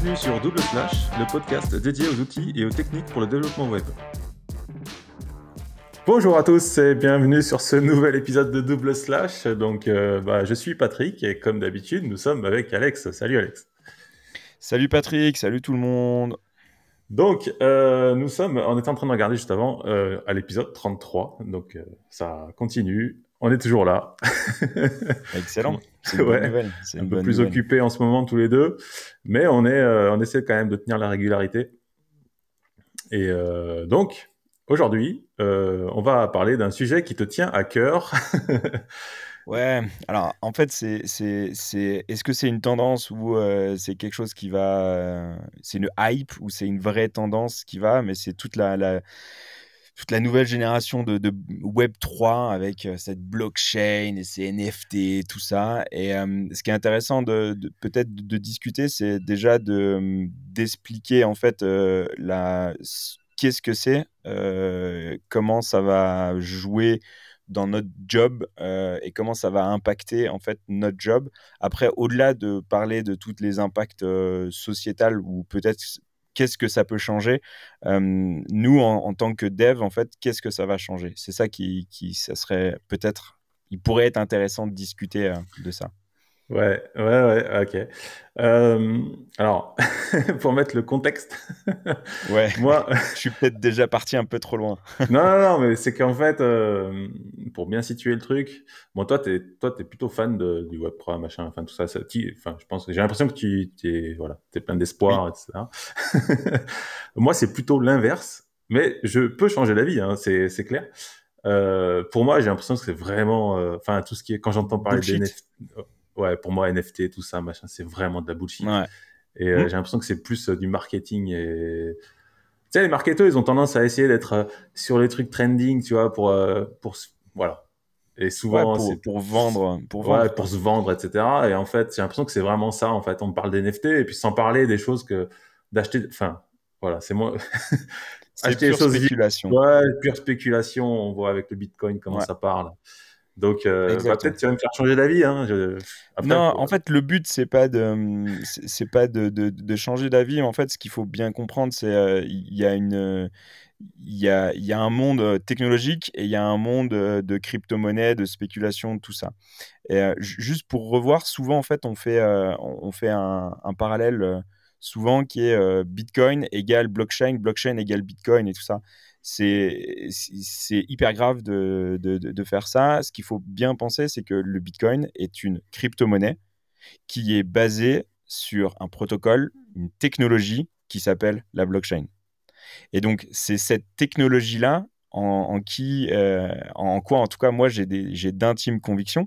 Bienvenue sur Double Slash, le podcast dédié aux outils et aux techniques pour le développement web. Bonjour à tous et bienvenue sur ce nouvel épisode de Double Slash. Donc, euh, bah, je suis Patrick et comme d'habitude, nous sommes avec Alex. Salut Alex. Salut Patrick, salut tout le monde. Donc, euh, nous sommes, on était en train de regarder juste avant euh, à l'épisode 33. Donc, ça continue. On est toujours là. Excellent. C'est une un peu plus occupé en ce moment tous les deux, mais on est, on essaie quand même de tenir la régularité. Et donc, Aujourd'hui, euh, on va parler d'un sujet qui te tient à cœur. ouais, alors en fait, c'est, c'est, c'est, est-ce que c'est une tendance ou euh, c'est quelque chose qui va. Euh, c'est une hype ou c'est une vraie tendance qui va, mais c'est toute la, la toute la nouvelle génération de, Web 3 avec cette blockchain et ces NFT, tout ça. Et ce qui est intéressant de, peut-être de, discuter, c'est déjà de, d'expliquer en fait la qu'est-ce que c'est, euh, comment ça va jouer dans notre job euh, et comment ça va impacter en fait notre job. Après, au-delà de parler de tous les impacts euh, ou peut-être qu'est-ce que ça peut changer, nous en, tant que dev, en fait, qu'est-ce que ça va changer? C'est ça qui, serait peut-être, il pourrait être intéressant de discuter de ça. Ouais, ouais, ouais, ok. Euh, alors, pour mettre le contexte, ouais, moi, je suis peut-être déjà parti un peu trop loin. non, non, non, mais c'est qu'en fait, euh, pour bien situer le truc, bon, toi, t'es, toi, t'es plutôt fan de, du Web 3, machin, enfin, tout ça, ça enfin, je pense, j'ai l'impression que tu, es, voilà, t'es plein d'espoir, etc. moi, c'est plutôt l'inverse, mais je peux changer d'avis, hein, c'est, c'est clair. Euh, pour moi, j'ai l'impression que c'est vraiment, enfin, tout ce qui est, quand j'entends parler des NFT, ouais, pour moi, NFT, tout ça, machin, c'est vraiment de la bullshit. Et euh, mmh. j'ai l'impression que c'est plus euh, du marketing et. Tu sais, les marketeurs, ils ont tendance à essayer d'être euh, sur les trucs trending, tu vois, pour. pour voilà. Et souvent, pour vendre, pour vendre, pour se vendre, etc. Et en fait, j'ai l'impression que c'est vraiment ça. En fait, on parle d'NFT et puis sans parler des choses que d'acheter. Enfin, voilà, c'est moi. c'est pure spéculation. Ouais, pure spéculation. On voit avec le Bitcoin comment ça parle. Donc, euh, bah, peut-être tu vas me faire changer d'avis. Hein. non, en fait, le but, c'est pas de, c'est pas de, de, de changer d'avis. En fait, ce qu'il faut bien comprendre, c'est qu'il il y a une, il y a, y a, un monde technologique et il y a un monde de crypto-monnaie, de spéculation, tout ça. Et juste pour revoir, souvent, en fait, on fait, on fait un, un parallèle souvent qui est Bitcoin égale blockchain, blockchain égale Bitcoin et tout ça c'est hyper grave de, faire ça. Ce qu'il faut bien penser, c'est que le Bitcoin est une crypto-monnaie qui est basée sur un protocole, une technologie qui s'appelle la blockchain. Et donc, c'est cette technologie-là en, qui, euh, en quoi, en tout cas, moi, j'ai d'intimes convictions.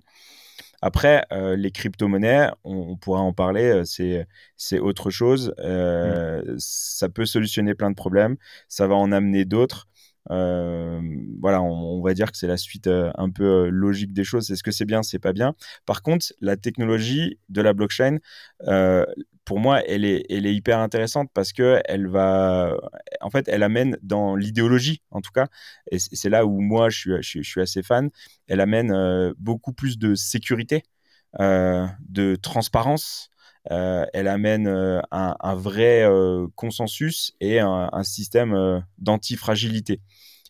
Après, euh, les crypto-monnaies, on, pourra en parler, euh, c'est autre chose. Mmh. Ça peut solutionner plein de problèmes, ça va en amener d'autres. Euh, voilà, on, va dire que c'est la suite euh, un peu euh, logique des choses. Est-ce que c'est bien, c'est pas bien? Par contre, la technologie de la blockchain, pour moi, elle est, hyper intéressante parce que elle va, en fait, elle amène dans l'idéologie, en tout cas, et c'est là où moi je suis, assez fan. Elle amène beaucoup plus de sécurité, de transparence. Euh, elle amène euh, un, vrai euh, consensus et un, un système d'antifragilité.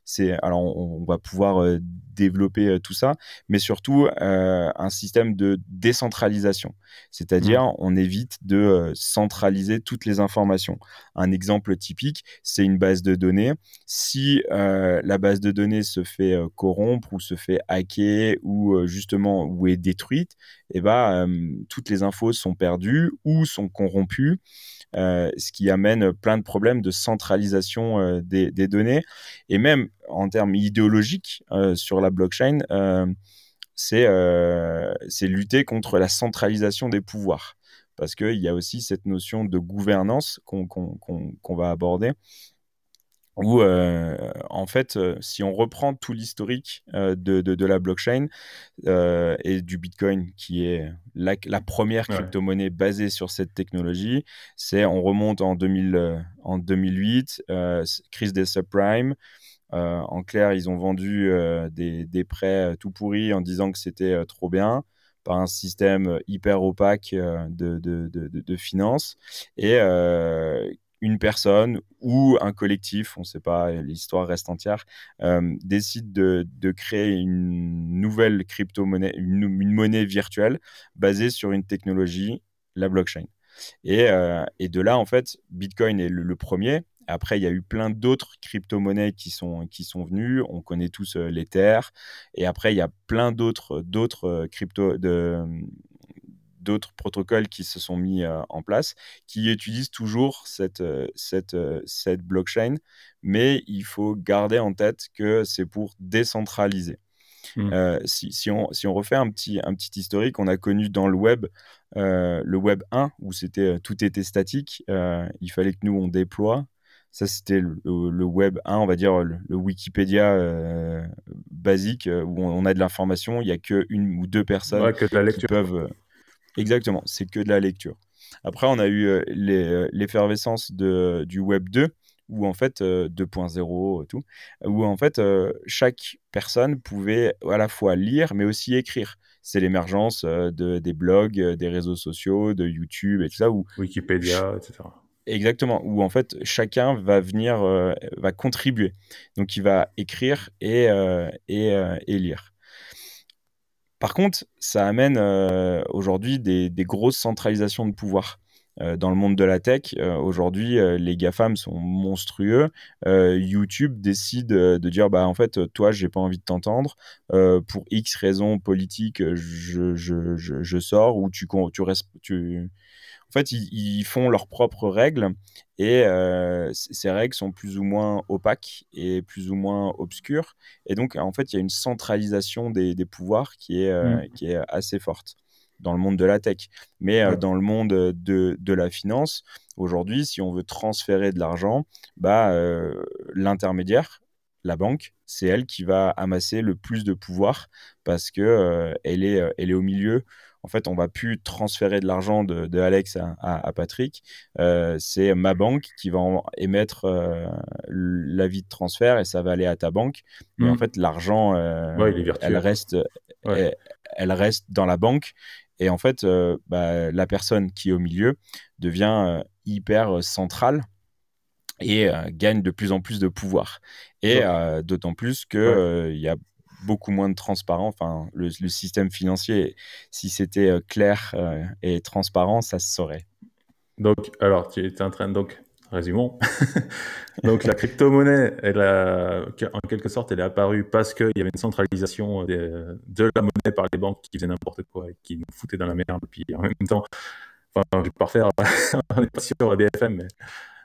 C'est alors on, va pouvoir développer tout ça, mais surtout un système de décentralisation, c'est-à-dire mmh. on évite de centraliser toutes les informations. Un exemple typique, c'est une base de données. Si la base de données se fait corrompre ou se fait hacker ou justement ou est détruite, et eh ben toutes les infos sont perdues ou sont corrompues. Euh, ce qui amène plein de problèmes de centralisation euh, des, données. Et même en termes idéologiques euh, sur la blockchain, c'est lutter contre la centralisation des pouvoirs. Parce qu'il y a aussi cette notion de gouvernance qu'on va aborder où euh, en fait, euh, si on reprend tout l'historique euh, de, de, la blockchain et du Bitcoin, qui est la, première crypto-monnaie basée sur cette technologie, c'est on remonte en, 2000, en 2008, crise des subprimes. en clair, ils ont vendu des, des, prêts tout pourris en disant que c'était trop bien par un système hyper opaque de, de, de, de finances et une personne ou un collectif, on ne sait pas, l'histoire reste entière, euh, décide de, créer une nouvelle crypto-monnaie, une, monnaie virtuelle basée sur une technologie, la blockchain. Et, euh, de là, en fait, Bitcoin est le, premier. Après, il y a eu plein d'autres crypto-monnaies qui sont, venues. On connaît tous euh, l'Ether. Et après, il y a plein d'autres, d'autres crypto, de, d'autres protocoles qui se sont mis euh, en place, qui utilisent toujours cette, euh, cette, euh, cette blockchain, mais il faut garder en tête que c'est pour décentraliser. Mmh. si, si, on, si, on, refait un petit, un petit historique, on a connu dans le web le web 1 où c'était tout était statique, il fallait que nous on déploie. Ça, c'était le, web 1, on va dire le, Wikipédia basique où on, a de l'information. Il n'y a qu'une ou deux personnes qui peuvent. Exactement, c'est que de la lecture. Après, on a eu euh, euh, l'effervescence du Web 2, où en fait, 2.0, euh, tout, où en fait, chaque personne pouvait à la fois lire, mais aussi écrire. C'est l'émergence de, des blogs, des réseaux sociaux, de YouTube et tout ça. Où Wikipédia, etc. Exactement, où en fait chacun va venir, va contribuer. Donc il va écrire et, et, et lire. Par contre, ça amène euh, aujourd'hui des, grosses centralisations de pouvoir. Euh, dans le monde de la tech, euh, aujourd'hui, les GAFAM sont monstrueux. YouTube décide de dire bah, en fait, toi, j'ai pas envie de t'entendre. pour X raisons politiques, je, je, sors ou tu, tu, tu, en fait, ils, font leurs propres règles et euh, ces règles sont plus ou moins opaques et plus ou moins obscures. Et donc, en fait, il y a une centralisation des, pouvoirs qui est, euh, mmh. qui est assez forte dans le monde de la tech. Mais euh, dans le monde de, de la finance, aujourd'hui, si on veut transférer de l'argent, bah, l'intermédiaire, la banque, c'est elle qui va amasser le plus de pouvoir parce que elle, est, elle est au milieu en fait, on va plus transférer de l'argent de, Alex à, Patrick. Euh, c'est ma banque qui va émettre euh, l'avis de transfert et ça va aller à ta banque. Mais en mmh. fait, l'argent, euh, elle, reste, elle, reste dans la banque. Et en fait, bah, la personne qui est au milieu devient hyper centrale et gagne de plus en plus de pouvoir. Et d'autant plus qu'il y a beaucoup moins de transparence. Enfin, le, système financier, si c'était euh, clair euh, et transparent, ça se saurait. Donc, alors, tu es en train de... Donc, résumons. donc, la crypto-monnaie, elle en quelque sorte, elle est apparue parce qu'il y avait une centralisation de, la monnaie par les banques qui faisaient n'importe quoi et qui nous foutaient dans la merde. Puis en même temps, enfin, je vais pas refaire, on n'est pas sur la BFM, mais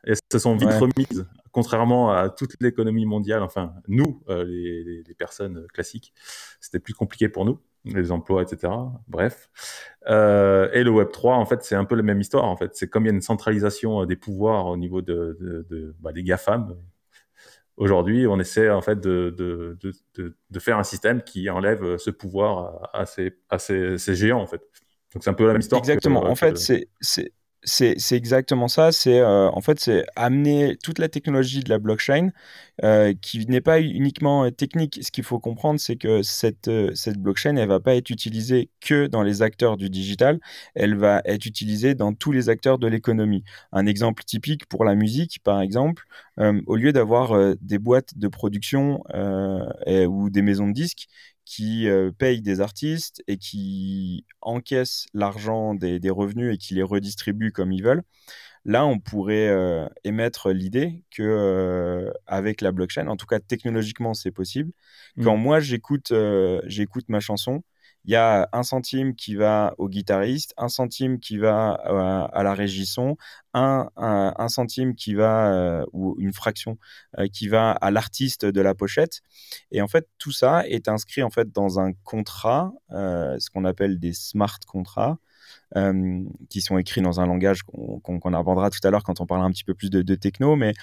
elles se sont vite remises, contrairement à toute l'économie mondiale, enfin, nous, euh, les, personnes classiques, c'était plus compliqué pour nous, les emplois, etc. Bref. Euh, et le Web3, en fait, c'est un peu la même histoire, en fait. C'est comme il y a une centralisation euh, des pouvoirs au niveau de, de, bah, des GAFAM. Aujourd'hui, on essaie, en fait, de, de, faire un système qui enlève ce pouvoir à, ces, à ces, géants, en fait. Donc, c'est un peu la même histoire. Exactement. en fait, c'est c'est exactement ça. C'est euh, en fait c'est amener toute la technologie de la blockchain euh, qui n'est pas uniquement euh, technique. Ce qu'il faut comprendre, c'est que cette blockchain, elle va pas être utilisée que dans les acteurs du digital. Elle va être utilisée dans tous les acteurs de l'économie. Un exemple typique pour la musique, par exemple, au lieu d'avoir des boîtes de production ou des maisons de disques qui euh, payent des artistes et qui encaissent l'argent des, revenus et qui les redistribuent comme ils veulent. Là, on pourrait euh, émettre l'idée que euh, avec la blockchain, en tout cas technologiquement, c'est possible. Quand mmh. moi j'écoute j'écoute ma chanson, il y a un centime qui va au guitariste, un centime qui va à, la régie son, un, un, centime qui va, euh, ou une fraction, euh, qui va à l'artiste de la pochette. Et en fait, tout ça est inscrit en fait dans un contrat, euh, ce qu'on appelle des smart contrats. qui sont écrits dans un langage qu'on abordera tout à l'heure quand on parlera un petit peu plus de, techno, mais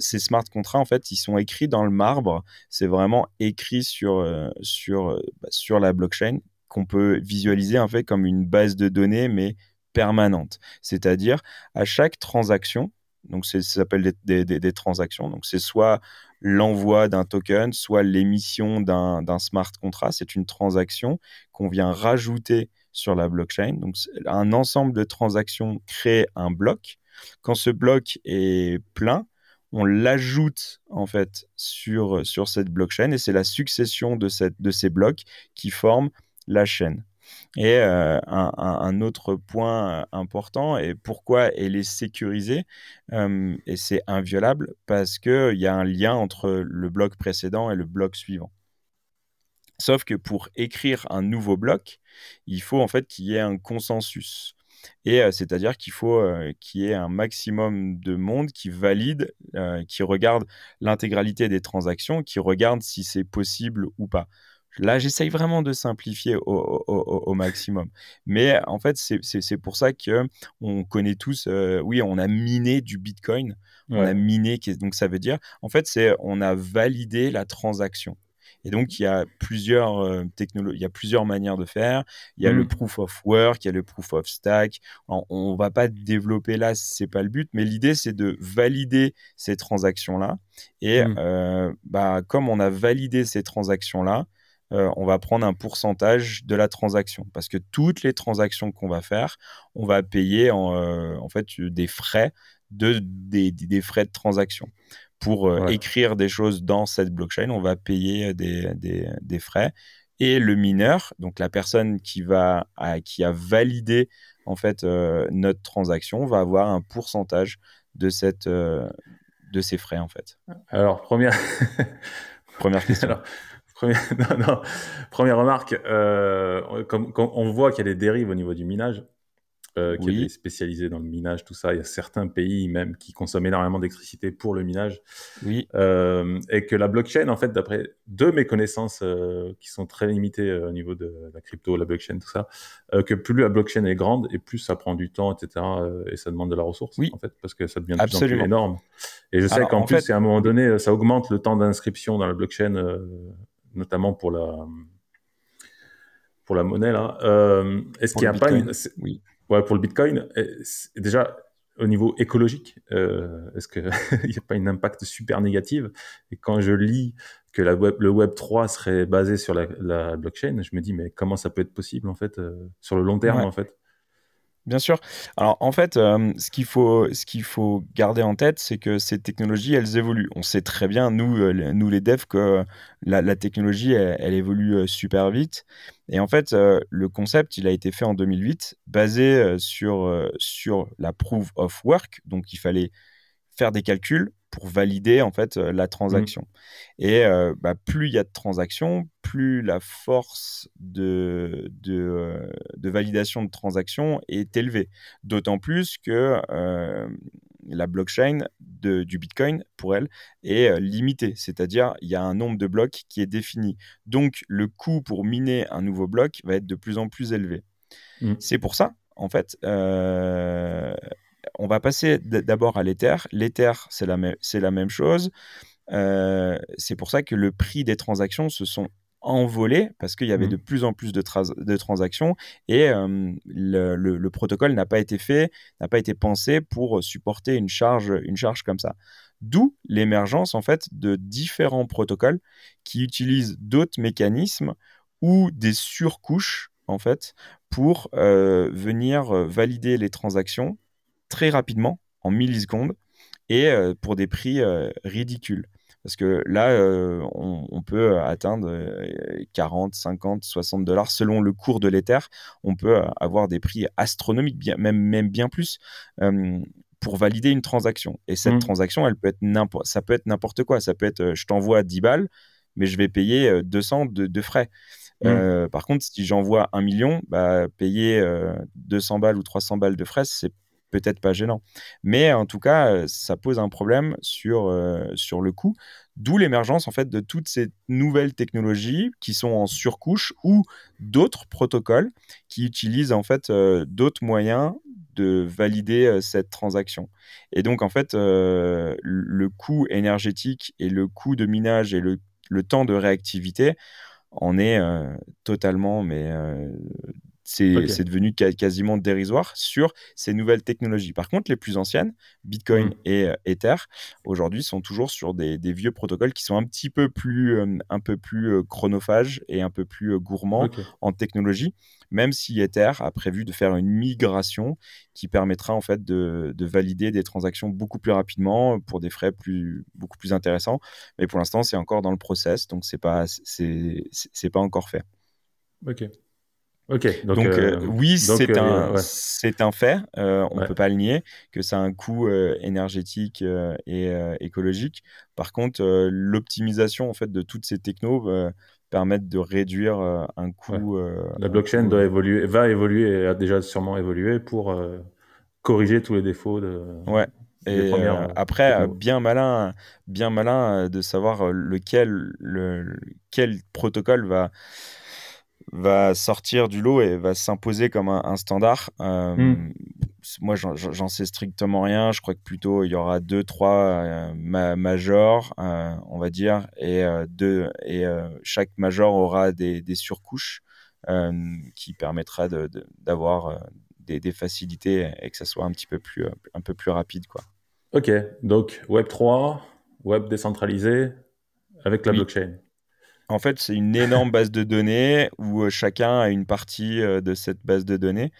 ces smart contrats, en fait, ils sont écrits dans le marbre. C'est vraiment écrit sur, sur, bah, sur la blockchain qu'on peut visualiser en fait comme une base de données, mais permanente. C'est-à-dire, à chaque transaction, Donc, ça s'appelle des, des, transactions. Donc, c'est soit l'envoi d'un token, soit l'émission d'un smart contract. C'est une transaction qu'on vient rajouter sur la blockchain. Donc, un ensemble de transactions crée un bloc. Quand ce bloc est plein, on l'ajoute en fait sur, sur cette blockchain et c'est la succession de, cette, de ces blocs qui forment la chaîne. Et euh, un, autre point important, et pourquoi elle est sécurisée, euh, et c'est inviolable, parce qu'il y a un lien entre le bloc précédent et le bloc suivant. Sauf que pour écrire un nouveau bloc, il faut en fait qu'il y ait un consensus. Et euh, c'est-à-dire qu'il faut euh, qu'il y ait un maximum de monde qui valide, euh, qui regarde l'intégralité des transactions, qui regarde si c'est possible ou pas. Là, j'essaye vraiment de simplifier au, maximum. Mais en fait, c'est pour ça que on connaît tous, oui, on a miné du Bitcoin. On a miné, donc ça veut dire, en fait, c'est on a validé la transaction. Et donc, il y a plusieurs euh, technologies, il y a plusieurs manières de faire. Il y a le mmh. proof of work, il y a le proof of stack. on ne va pas développer là, c'est pas le but, mais l'idée, c'est de valider ces transactions-là. Et mmh. euh, bah, comme on a validé ces transactions-là, euh, on va prendre un pourcentage de la transaction. Parce que toutes les transactions qu'on va faire, on va payer en, en fait des frais de, des, des, frais de transaction pour euh, écrire des choses dans cette blockchain, on va payer des, des, frais. Et le mineur, donc la personne qui, va, qui a validé en fait euh, notre transaction, va avoir un pourcentage de, cette, euh, de ces frais en fait. Alors, première, première question. première... première remarque, comme, on voit qu'il y a des dérives au niveau du minage, euh, qui est spécialisé dans le minage, tout ça. Il y a certains pays même qui consomment énormément d'électricité pour le minage. Oui. Euh, et que la blockchain, en fait, d'après de mes connaissances euh, qui sont très limitées euh, au niveau de la crypto, la blockchain, tout ça, euh, que plus la blockchain est grande et plus ça prend du temps, etc. et ça demande de la ressource, oui. en fait, parce que ça devient de plus en plus énorme. Et je sais qu'en plus, à un moment donné, ça augmente le temps d'inscription dans la blockchain, notamment pour la pour la monnaie là. Est-ce qu'il n'y a pas une... Oui. Pour le Bitcoin, déjà au niveau écologique, euh, est-ce qu'il n'y a pas un impact super négatif Et quand je lis que la web, le Web 3 serait basé sur la, blockchain, je me dis mais comment ça peut être possible en fait euh, sur le long terme en fait? Bien sûr. Alors en fait, ce qu'il faut, ce faut garder en tête, c'est que ces technologies, elles évoluent. On sait très bien, nous, nous les devs, que la, technologie, elle, évolue super vite. Et en fait, le concept, il a été fait en 2008, basé sur, sur la proof of work. Donc il fallait faire des calculs pour valider en fait euh, la transaction. Mmh. Et euh, bah, plus il y a de transactions, plus la force de, de, euh, de validation de transactions est élevée. D'autant plus que la blockchain de, du Bitcoin, pour elle, est limitée. C'est-à-dire, il y a un nombre de blocs qui est défini. Donc, le coût pour miner un nouveau bloc va être de plus en plus élevé. Mmh. C'est pour ça, en fait, on va passer d'abord à l'Ether. L'Ether, c'est la, la, même chose. Euh, c'est pour ça que le prix des transactions se sont envolés parce qu'il y avait mmh. de plus en plus de, de transactions et euh, le, protocole n'a pas été fait, n'a pas été pensé pour supporter une charge, une charge comme ça. D'où l'émergence en fait de différents protocoles qui utilisent d'autres mécanismes ou des surcouches en fait pour euh, venir valider les transactions très rapidement, en millisecondes, et euh, pour des prix euh, ridicules. Parce que là, euh, on, peut atteindre 40, 50, 60 dollars selon le cours de l'Ether. On peut avoir des prix astronomiques, bien, même, même bien plus, pour valider une transaction. Et cette mmh. transaction, elle peut être ça peut être n'importe quoi. Ça peut être, je t'envoie 10 balles, mais je vais payer 200 de, frais. Mmh. par contre, si j'envoie un million, bah, payer 200 balles ou 300 balles de frais, c'est peut-être pas gênant. Mais en tout cas, euh, ça pose un problème sur, euh, sur le coût, d'où l'émergence en fait de toutes ces nouvelles technologies qui sont en surcouche ou d'autres protocoles qui utilisent en fait euh, d'autres moyens de valider cette transaction. Et donc en fait, le coût énergétique et le coût de minage et le, le temps de réactivité en est totalement mais c'est devenu quasiment dérisoire sur ces nouvelles technologies. Par contre, les plus anciennes, Bitcoin mm. et euh, Ether, aujourd'hui sont toujours sur des, vieux protocoles qui sont un petit peu plus, euh, un peu plus euh, chronophages et un peu plus gourmands en technologie, même si Ether a prévu de faire une migration qui permettra en fait de, valider des transactions beaucoup plus rapidement pour des frais plus, beaucoup plus intéressants. Mais pour l'instant, c'est encore dans le process, donc c'est pas, c'est pas encore fait. Ok. Ok. Donc, euh, euh, oui, c'est euh, un, c'est un fait. on ne peut pas le nier que ça a un coût énergétique et écologique. Par contre, l'optimisation en fait de toutes ces technos permettent de réduire un coût. La blockchain doit évoluer, va évoluer et a déjà sûrement évolué pour corriger tous les défauts de. Ouais. Et après, bien malin, bien malin de savoir lequel, le, quel protocole va va sortir du lot et va s'imposer comme un, standard. Euh, hmm. Moi, j'en sais strictement rien. Je crois que plutôt il y aura deux, trois euh, majors, euh, on va dire, et, deux, et chaque major aura des, surcouches qui permettra d'avoir des, des, facilités et que ça soit un petit peu plus, un peu plus rapide. Quoi. Ok, donc Web 3, Web décentralisé avec la blockchain. En fait, c'est une énorme base de données où euh, chacun a une partie euh, de cette base de données.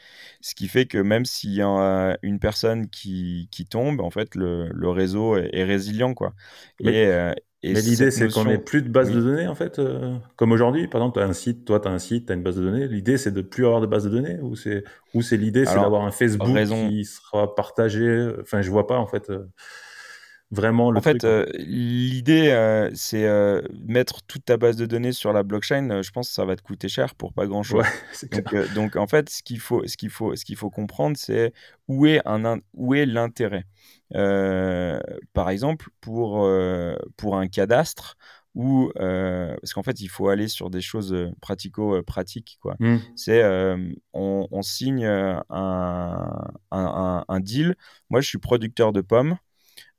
Ce qui fait que même s'il y a une personne qui, tombe, en fait, le, réseau est, résilient. Quoi. Mais, euh, l'idée, c'est qu'on n'ait plus de base de données, en fait, comme aujourd'hui. Par exemple, tu as un site, toi, tu as un site, tu as une base de données. L'idée, c'est de plus avoir de base de données Ou c'est, ou c'est l'idée, c'est d'avoir un Facebook qui sera partagé Enfin, je vois pas, en fait vraiment le En fait, euh, l'idée, euh, c'est euh, mettre toute ta base de données sur la blockchain. je pense que ça va te coûter cher pour pas grand-chose. donc, en fait, ce qu'il faut, ce qu'il faut, ce qu'il faut comprendre, c'est où est un, où est l'intérêt. par exemple, pour pour un cadastre ou parce qu'en fait, il faut aller sur des choses pratico-pratiques. quoi. Mmh. C'est on, signe un, un, un, deal. Moi, je suis producteur de pommes.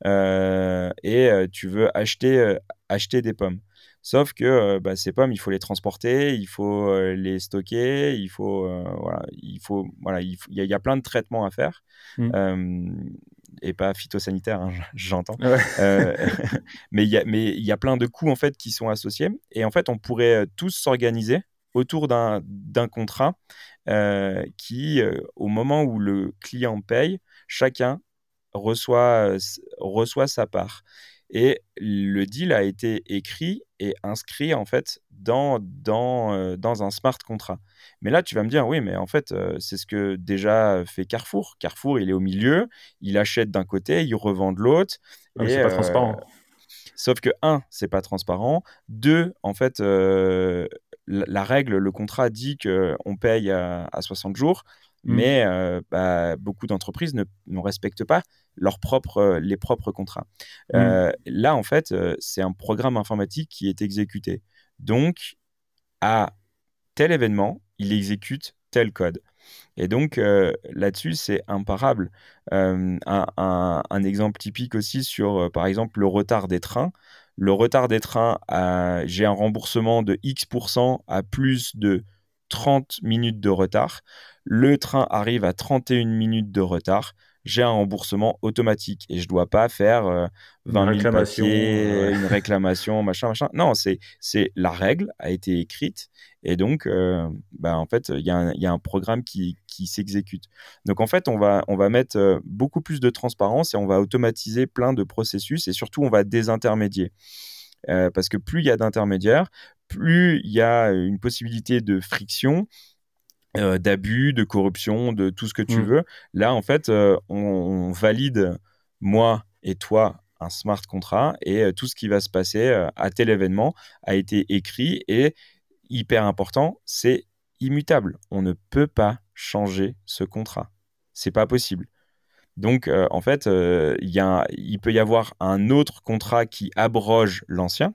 Euh, et euh, tu veux acheter, euh, acheter des pommes. Sauf que bah, ces pommes, il faut les transporter, il faut les stocker, il faut, voilà, il faut, voilà, il, y, a plein de traitements à faire. Mmh. et pas phytosanitaire, hein, j'entends. mais il y a, mais il y a plein de coûts en fait qui sont associés. Et en fait, on pourrait tous s'organiser autour d'un contrat qui, au moment où le client paye, chacun reçoit, reçoit sa part. Et le deal a été écrit et inscrit en fait dans, dans, dans un smart contract. Mais là, tu vas me dire, oui, mais en fait, c'est ce que déjà fait Carrefour. Carrefour, il est au milieu, il achète d'un côté, il revend de l'autre. et c'est pas transparent. Sauf que, un, c'est pas transparent. Deux, en fait, la, règle, le contrat dit qu'on paye à, à 60 jours. Mmh. Mais bah, beaucoup d'entreprises ne, ne, respectent pas leurs propres, les propres contrats. Mmh. là, en fait, c'est un programme informatique qui est exécuté. Donc, à tel événement, il exécute tel code. Et donc là-dessus, c'est imparable. Un, un, exemple typique aussi sur, par exemple, le retard des trains. Le retard des trains, j'ai un remboursement de X% à plus de 30 minutes de retard. Le train arrive à 31 minutes de retard. J'ai un remboursement automatique et je dois pas faire 20 euh, 000 papiers, une réclamation, machin, machin. Non, c'est c'est la règle a été écrite et donc euh, bah, en fait il y, y, a un programme qui, qui s'exécute. Donc en fait on va on va mettre euh, beaucoup plus de transparence et on va automatiser plein de processus et surtout on va désintermédier. parce que plus il y a d'intermédiaires, plus il y a une possibilité de friction, euh, d'abus, de corruption, de tout ce que tu mmh. veux. Là, en fait, euh, on, valide, moi et toi, un smart contract et euh, tout ce qui va se passer à tel événement a été écrit et, hyper important, c'est immutable. On ne peut pas changer ce contrat. C'est pas possible. Donc, en fait, il peut y avoir un autre contrat qui abroge l'ancien,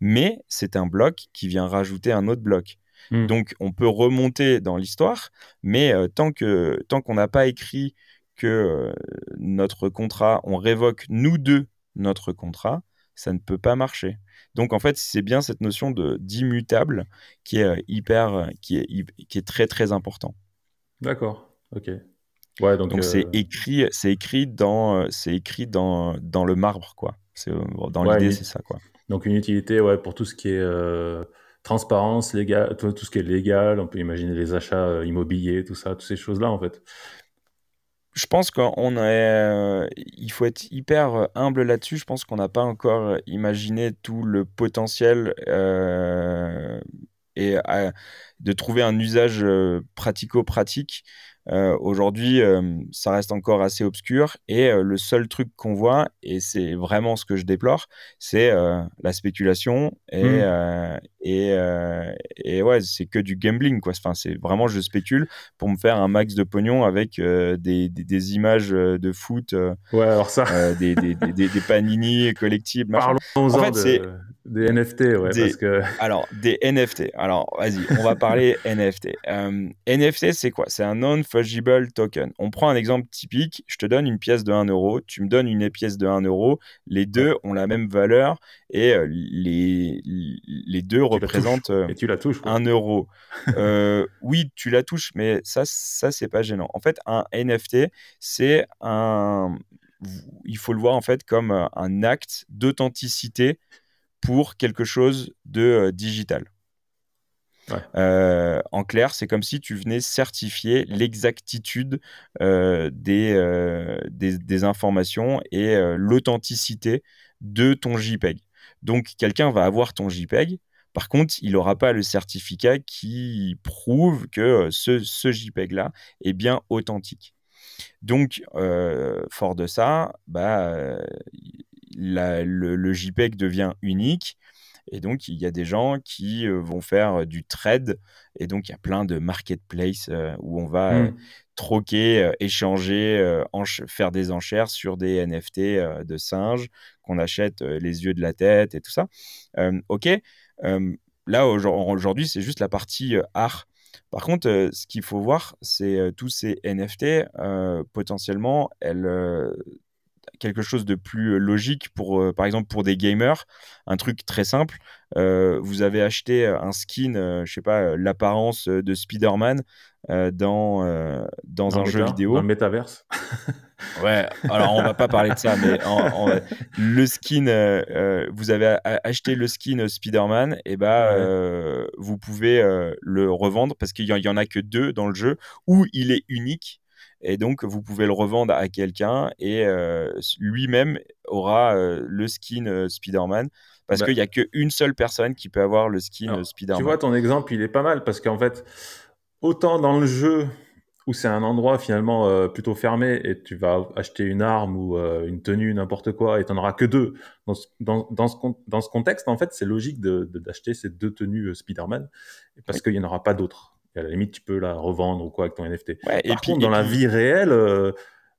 mais c'est un bloc qui vient rajouter un autre bloc. Hmm. Donc on peut remonter dans l'histoire, mais euh, tant que tant qu'on n'a pas écrit que euh, notre contrat, on révoque nous deux notre contrat, ça ne peut pas marcher. Donc en fait, c'est bien cette notion de d'immutable qui est euh, hyper, qui est, qui est très très important. D'accord, ok. Ouais, donc c'est écrit, c'est écrit dans, c'est écrit dans, dans le marbre, quoi. C'est dans l'idée, c'est ça, quoi. Donc une utilité, ouais, pour tout ce qui est transparence, légal, tout, ce qui est légal, on peut imaginer les achats euh, immobiliers, tout ça, toutes ces choses-là en fait. Je pense qu'on est, euh, il faut être hyper euh, humble là-dessus. Je pense qu'on n'a pas encore imaginé tout le potentiel et de trouver un usage pratico-pratique euh, aujourd'hui, euh, ça reste encore assez obscur et euh, le seul truc qu'on voit, et c'est vraiment ce que je déplore, c'est la spéculation et, mmh. et, et, ouais, c'est que du gambling quoi. Enfin, c'est vraiment je spécule pour me faire un max de pognon avec des, des, images de foot, ouais, alors ça, des, des, des, panini collectibles. En fait, c'est des NFT, ouais, parce que... Alors, des NFT. Alors, vas-y, on va parler NFT. NFT, c'est quoi? C'est un non fungible token. On prend un exemple typique, je te donne une pièce de 1 euro, tu me donnes une pièce de 1 euro, les deux ont la même valeur et euh, les, les deux représentent euh, et tu la touches, 1 euro. Euh, oui, tu la touches, mais ça, ça c'est pas gênant. En fait, un NFT, c'est un... Il faut le voir en fait comme un acte d'authenticité pour quelque chose de digital. Euh, en clair, c'est comme si tu venais certifier l'exactitude euh, euh, des, informations et l'authenticité de ton JPEG. Donc, quelqu'un va avoir ton JPEG. Par contre, il n'aura pas le certificat qui prouve que ce, JPEG-là est bien authentique. Donc, fort de ça, bah, le, JPEG devient unique et donc, il y a des gens qui euh, vont faire euh, du trade. Et donc, il y a plein de marketplaces euh, où on va mmh. troquer, échanger, faire des enchères sur des NFT de singes qu'on achète les yeux de la tête et tout ça. OK. là, aujourd'hui, c'est juste la partie art. Par contre, ce qu'il faut voir, c'est tous ces NFT, potentiellement, elles quelque chose de plus euh, logique pour, euh, par exemple, pour des gamers, un truc très simple. Euh, vous avez acheté un skin, je sais pas, l'apparence de Spider-Man dans, dans, un jeu vidéo. Dans le métaverse. ouais, alors on va pas parler de ça, mais le skin, vous avez acheté le skin Spider-Man, et bah, vous pouvez le revendre parce qu'il y, y, en a que deux dans le jeu où il est unique et donc, vous pouvez le revendre à quelqu'un et lui-même aura le skin Spider-Man parce bah qu'il n'y a qu'une seule personne qui peut avoir le skin Spider-Man. Tu vois, ton exemple, il est pas mal parce qu'en fait, autant dans le jeu où c'est un endroit finalement plutôt fermé et tu vas acheter une arme ou une tenue, n'importe quoi, et tu n'en auras que deux. Dans ce, dans, dans, ce, dans ce contexte, en fait, c'est logique d'acheter de, ces deux tenues Spider-Man parce qu'il n'y en aura pas d'autres à la limite, tu peux la revendre ou quoi avec ton NFT. Par et contre, dans la vie réelle, euh,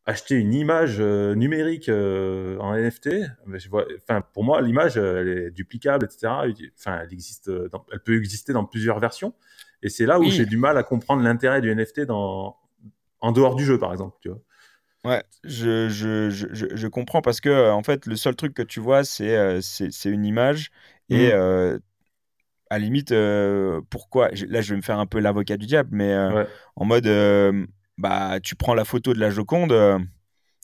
acheter une image euh, numérique euh, en NFT, enfin, pour moi, l'image, elle est duplicable, etc. Enfin, elle existe, elle peut exister dans plusieurs versions. Et c'est là où j'ai du mal à comprendre l'intérêt du NFT dans, en dehors du jeu, par exemple. Tu vois. Ouais, je, je, je, je, comprends parce que en fait, le seul truc que tu vois, c'est c'est une image et mmh à limite, euh, pourquoi Là, je vais me faire un peu l'avocat du diable, mais euh, en mode, euh, bah, tu prends la photo de la Joconde,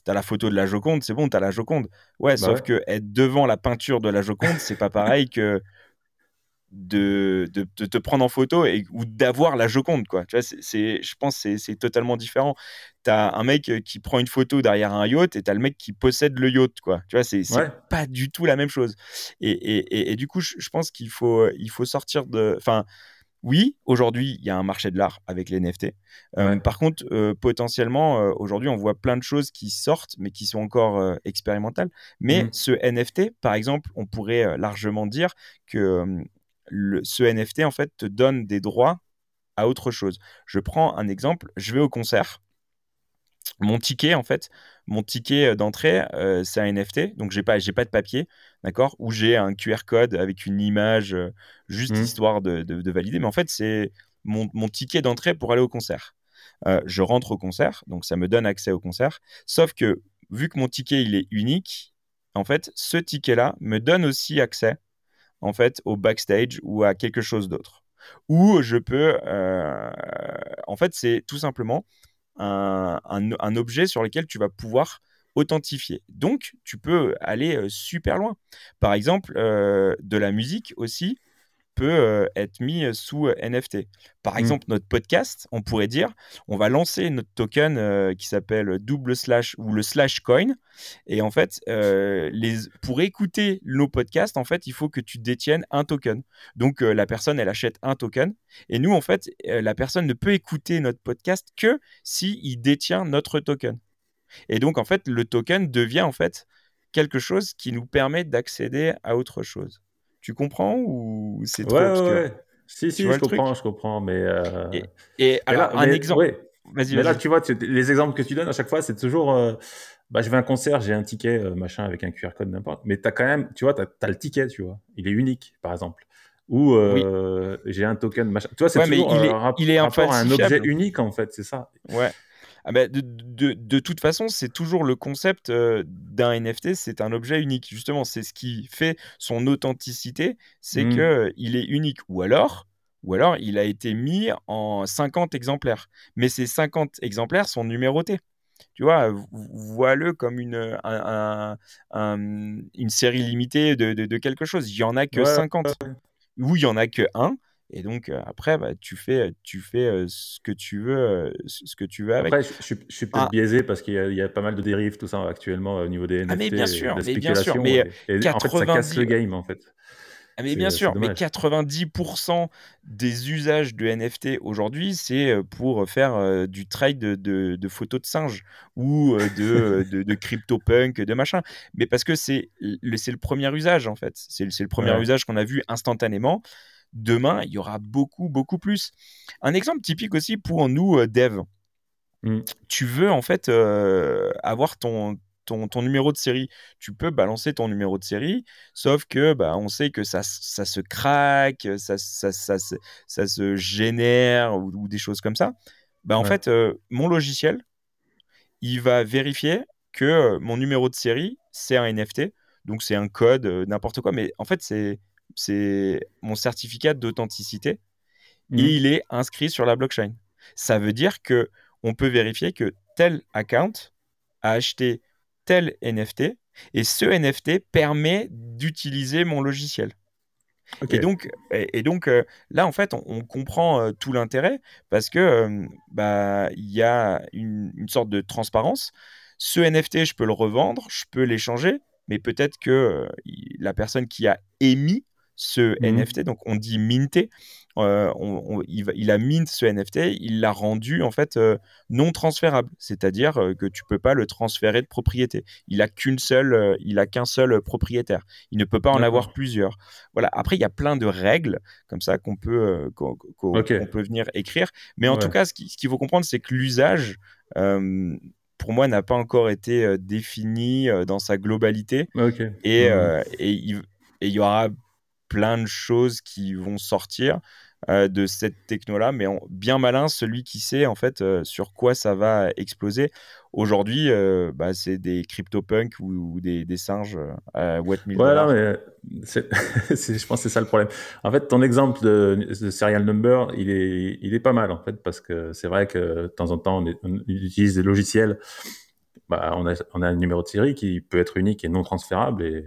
tu as la photo de la Joconde, c'est bon, tu as la Joconde. Ouais, bah sauf que être devant la peinture de la Joconde, c'est pas pareil que de, de, te prendre en photo et, ou d'avoir la Joconde. Quoi. Tu vois, c'est, je pense que c'est totalement différent. Tu as un mec euh, qui prend une photo derrière un yacht et tu as le mec qui possède le yacht. Quoi. Tu vois, c'est pas du tout la même chose. Et, et, et du coup, je, pense qu'il faut, il faut sortir de. Enfin, oui, aujourd'hui, il y a un marché de l'art avec les NFT. Euh, par contre, euh, potentiellement, aujourd'hui, on voit plein de choses qui sortent, mais qui sont encore expérimentales. Mais mmh. ce NFT, par exemple, on pourrait largement dire que ce NFT en fait te donne des droits à autre chose. Je prends un exemple, je vais au concert. Mon ticket, en fait, mon ticket euh, d'entrée, euh, c'est un NFT, donc j'ai pas, j'ai pas de papier, d'accord, ou j'ai un QR code avec une image, euh, juste mmh. histoire de, valider. Mais en fait, c'est mon, ticket d'entrée pour aller au concert. je rentre au concert, donc ça me donne accès au concert. Sauf que vu que mon ticket il est unique, en fait, ce ticket-là me donne aussi accès en fait au backstage ou à quelque chose d'autre. ou je peux... en fait, c'est tout simplement un, un, objet sur lequel tu vas pouvoir authentifier. Donc, tu peux aller super loin. Par exemple, de la musique aussi, peut être mis sous NFT. Par mmh. exemple, notre podcast, on pourrait dire, on va lancer notre token qui s'appelle double slash ou le slash coin. Et en fait, les, pour écouter nos podcasts, en fait, il faut que tu détiennes un token. Donc, la personne, elle achète un token. Et nous, en fait, la personne ne peut écouter notre podcast que s'il il détient notre token. Et donc, en fait, le token devient en fait quelque chose qui nous permet d'accéder à autre chose. Tu comprends ou c'est trop ouais, Ouais. Si, si, je comprends, je comprends, mais... Euh, et, alors, un exemple... Vas-y, mais là, tu vois, les exemples que tu donnes à chaque fois, c'est toujours... Euh, bah, je vais à un concert, j'ai un ticket, euh, machin, avec un QR code, n'importe. Mais tu as quand même, tu vois, tu as, le ticket, tu vois. Il est unique, par exemple. Ou j'ai un token, machin. Tu vois, c'est toujours mais il est, un, il est rapport à un objet unique, en fait, c'est ça. Ouais. Ah bah, de, de, de, toute façon, c'est toujours le concept euh, d'un NFT, c'est un objet unique. Justement, c'est ce qui fait son authenticité, c'est mmh. que qu'il est unique. Ou alors, ou alors, il a été mis en 50 exemplaires. Mais ces 50 exemplaires sont numérotés. Tu vois, vois-le comme une, un, une série limitée de, de, quelque chose. Il n'y en a que 50. Ou il n'y en a que un. Et donc après, bah, tu fais, tu fais ce que tu veux, ce que tu veux avec. Après, je, suis peut-être ah. biaisé parce qu'il y, a pas mal de dérives, tout ça actuellement au niveau des NFT. Ah mais bien sûr, mais bien sûr, mais en fait, ça casse le game en fait. Ah mais bien sûr, mais 90% des usages de NFT aujourd'hui, c'est pour faire du trade de, de, photos de singes ou de, de, de CryptoPunk, de machin. Mais parce que c'est le, le premier usage en fait. C'est le premier usage qu'on a vu instantanément. Demain, il y aura beaucoup, beaucoup plus. Un exemple typique aussi pour nous, euh, dev. Mmh. Tu veux en fait euh, avoir ton, ton, numéro de série. Tu peux balancer ton numéro de série, sauf que bah, on sait que ça, ça se craque, ça, ça, ça, ça se génère ou, des choses comme ça. Bah, en fait, euh, mon logiciel, il va vérifier que mon numéro de série, c'est un NFT. Donc, c'est un code, n'importe quoi. Mais en fait, c'est c'est mon certificat d'authenticité et mmh. il est inscrit sur la blockchain. Ça veut dire que on peut vérifier que tel account a acheté tel NFT et ce NFT permet d'utiliser mon logiciel. Et donc, et, donc euh, là, en fait, on, comprend euh, tout l'intérêt parce que euh, bah, il y a une, une, sorte de transparence. Ce NFT, je peux le revendre, je peux l'échanger, mais peut-être que la personne qui a émis ce mmh NFT. Donc on dit minter. Euh, il, a mint ce NFT, il l'a rendu en fait euh, non transférable, c'est-à-dire euh, que tu peux pas le transférer de propriété. Il a qu'une seule, il a qu'un seul propriétaire. Il ne peut pas en avoir plusieurs. Voilà. Après, il y a plein de règles comme ça qu'on peut qu'on peut venir écrire. Mais en tout cas, ce qu'il faut comprendre, c'est que l'usage pour moi, n'a pas encore été défini dans sa globalité. Et, et il y aura plein de choses qui vont sortir euh, de cette techno-là, mais bien malin celui qui sait en fait euh, sur quoi ça va exploser. Aujourd'hui, euh, bah, c'est des CryptoPunk ou, ou des, singes à what mais je pense que c'est ça le problème. En fait, ton exemple de, serial number, il est, il est pas mal en fait, parce que c'est vrai que de temps en temps, on, utilise des logiciels. Bah, on, a, on a un numéro de série qui peut être unique et non transférable et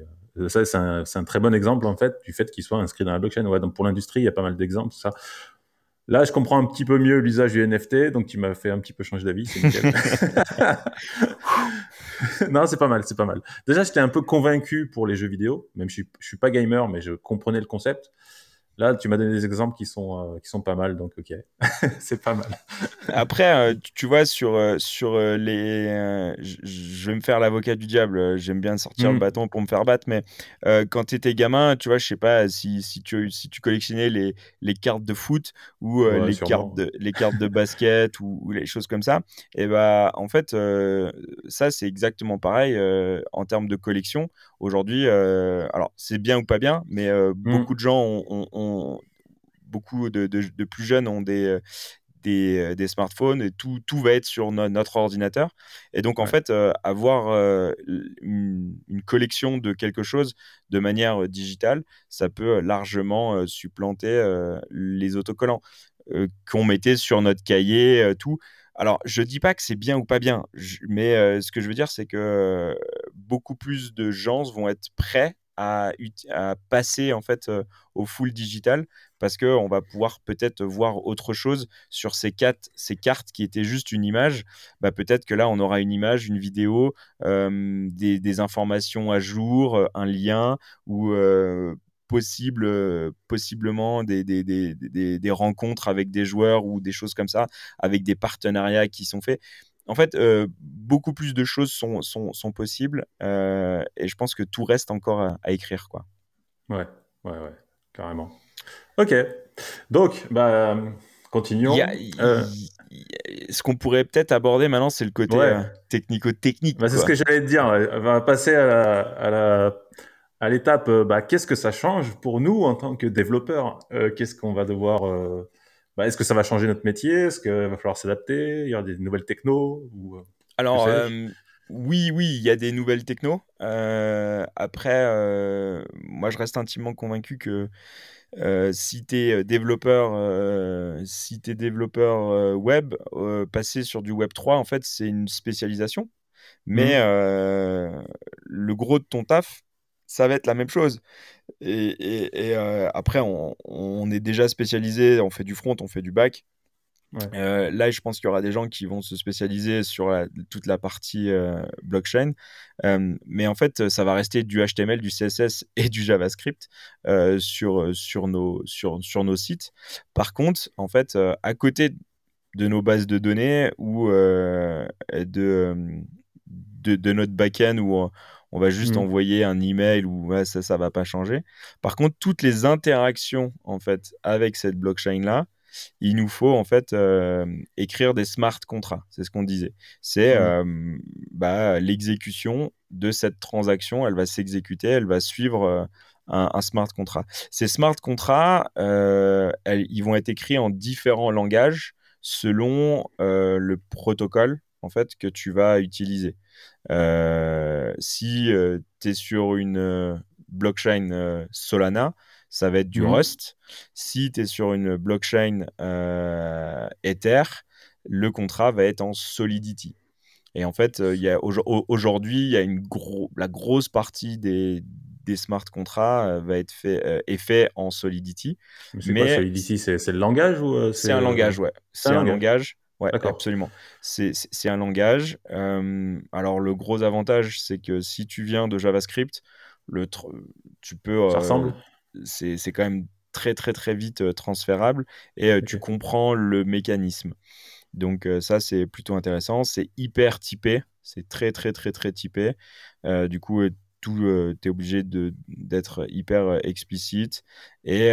ça, c'est un, très bon exemple en fait du fait qu'il soit inscrit dans la blockchain. Donc pour l'industrie, il y a pas mal d'exemples. Ça. Là, je comprends un petit peu mieux l'usage du NFT, donc tu m'as fait un petit peu changer d'avis. non, c'est pas mal, c'est pas mal. Déjà, j'étais un peu convaincu pour les jeux vidéo, même je suis, je suis pas gamer, mais je comprenais le concept. Là, tu m'as donné des exemples qui sont, euh, qui sont pas mal, donc ok, c'est pas mal. Après, euh, tu vois, sur, euh, sur les. je vais me faire l'avocat du diable, j'aime bien sortir le mm. bâton pour me faire battre, mais quand tu étais gamin, tu vois, je sais pas si, si, tu, si tu collectionnais les, les cartes de foot ou les, cartes de, les cartes de basket ou, les choses comme ça, et bah, en fait, ça, c'est exactement pareil en termes de collection. Aujourd'hui, alors c'est bien ou pas bien, mais mm. beaucoup de gens ont beaucoup de, plus jeunes ont des, des, des, smartphones et tout, tout va être sur notre ordinateur. Et donc, en fait, avoir une, une, collection de quelque chose de manière digitale, ça peut largement supplanter les autocollants qu'on mettait sur notre cahier, tout. Alors, je dis pas que c'est bien ou pas bien, mais ce que je veux dire, c'est que beaucoup plus de gens vont être prêts à, passer en fait au full digital parce qu'on va pouvoir peut-être voir autre chose sur ces, cartes qui étaient juste une image. Bah, peut-être que là, on aura une image, une vidéo, des, informations à jour, un lien ou possible, possiblement des, rencontres avec des joueurs ou des choses comme ça, avec des partenariats qui sont faits. En fait, beaucoup plus de choses sont, sont, sont possibles et je pense que tout reste encore à, écrire. Quoi. Ouais, ouais, ouais, carrément. Ok, donc, bah, continuons. ce qu'on pourrait peut-être aborder maintenant, c'est le côté technico-technique. Bah, c'est ce que j'allais te dire. On va passer à à la à l'étape, euh, bah, qu'est-ce que ça change pour nous en tant que développeurs euh, Qu'est-ce qu'on va devoir euh, bah, Est-ce que ça va changer notre métier? Est-ce qu'il va falloir s'adapter? Il y aura des nouvelles technos ou, Alors, oui, oui, il y a des nouvelles technos. après, moi, je reste intimement convaincu que si tu es développeur, si es développeur web, passer sur du Web 3, en fait, c'est une spécialisation. Mais mmh. le gros de ton taf, ça va être la même chose. Et, euh, après, on, est déjà spécialisé, on fait du front, on fait du back. Euh, là, je pense qu'il y aura des gens qui vont se spécialiser sur toute la partie euh, blockchain. mais en fait, ça va rester du HTML, du CSS et du JavaScript sur, sur, nos, sur, sur nos sites. Par contre, en fait, à côté de nos bases de données ou de, de, de, notre backend où on va juste mmh. envoyer un email ou ça, ça va pas changer. Par contre, toutes les interactions en fait avec cette blockchain là, il nous faut en fait euh, écrire des smart contrats. C'est ce qu'on disait. C'est mmh. euh, bah, l'exécution de cette transaction. Elle va s'exécuter, elle va suivre euh, un, smart contract. Ces smart contrats, ils vont être écrits en différents langages selon le protocole en fait que tu vas utiliser. Euh, si euh, tu es sur une euh, blockchain Solana, ça va être du mmh. Rust. Si tu es sur une blockchain Ether, le contrat va être en Solidity. Et en fait, il aujourd'hui, il y a une gros, la grosse partie des, des smart contrats va être fait, est fait en Solidity. Mais, Solidity, c'est le langage ou c'est un langage, ouais. C'est un, langage. Ouais, absolument. C'est un langage. alors, le gros avantage, c'est que si tu viens de JavaScript, le tu peux. Ça ressemble C'est quand même très, très, très vite transférable et tu comprends le mécanisme. Donc, ça, c'est plutôt intéressant. C'est hyper typé. C'est très, très, très, très typé. du coup, tout, tu es obligé d'être hyper explicite. Et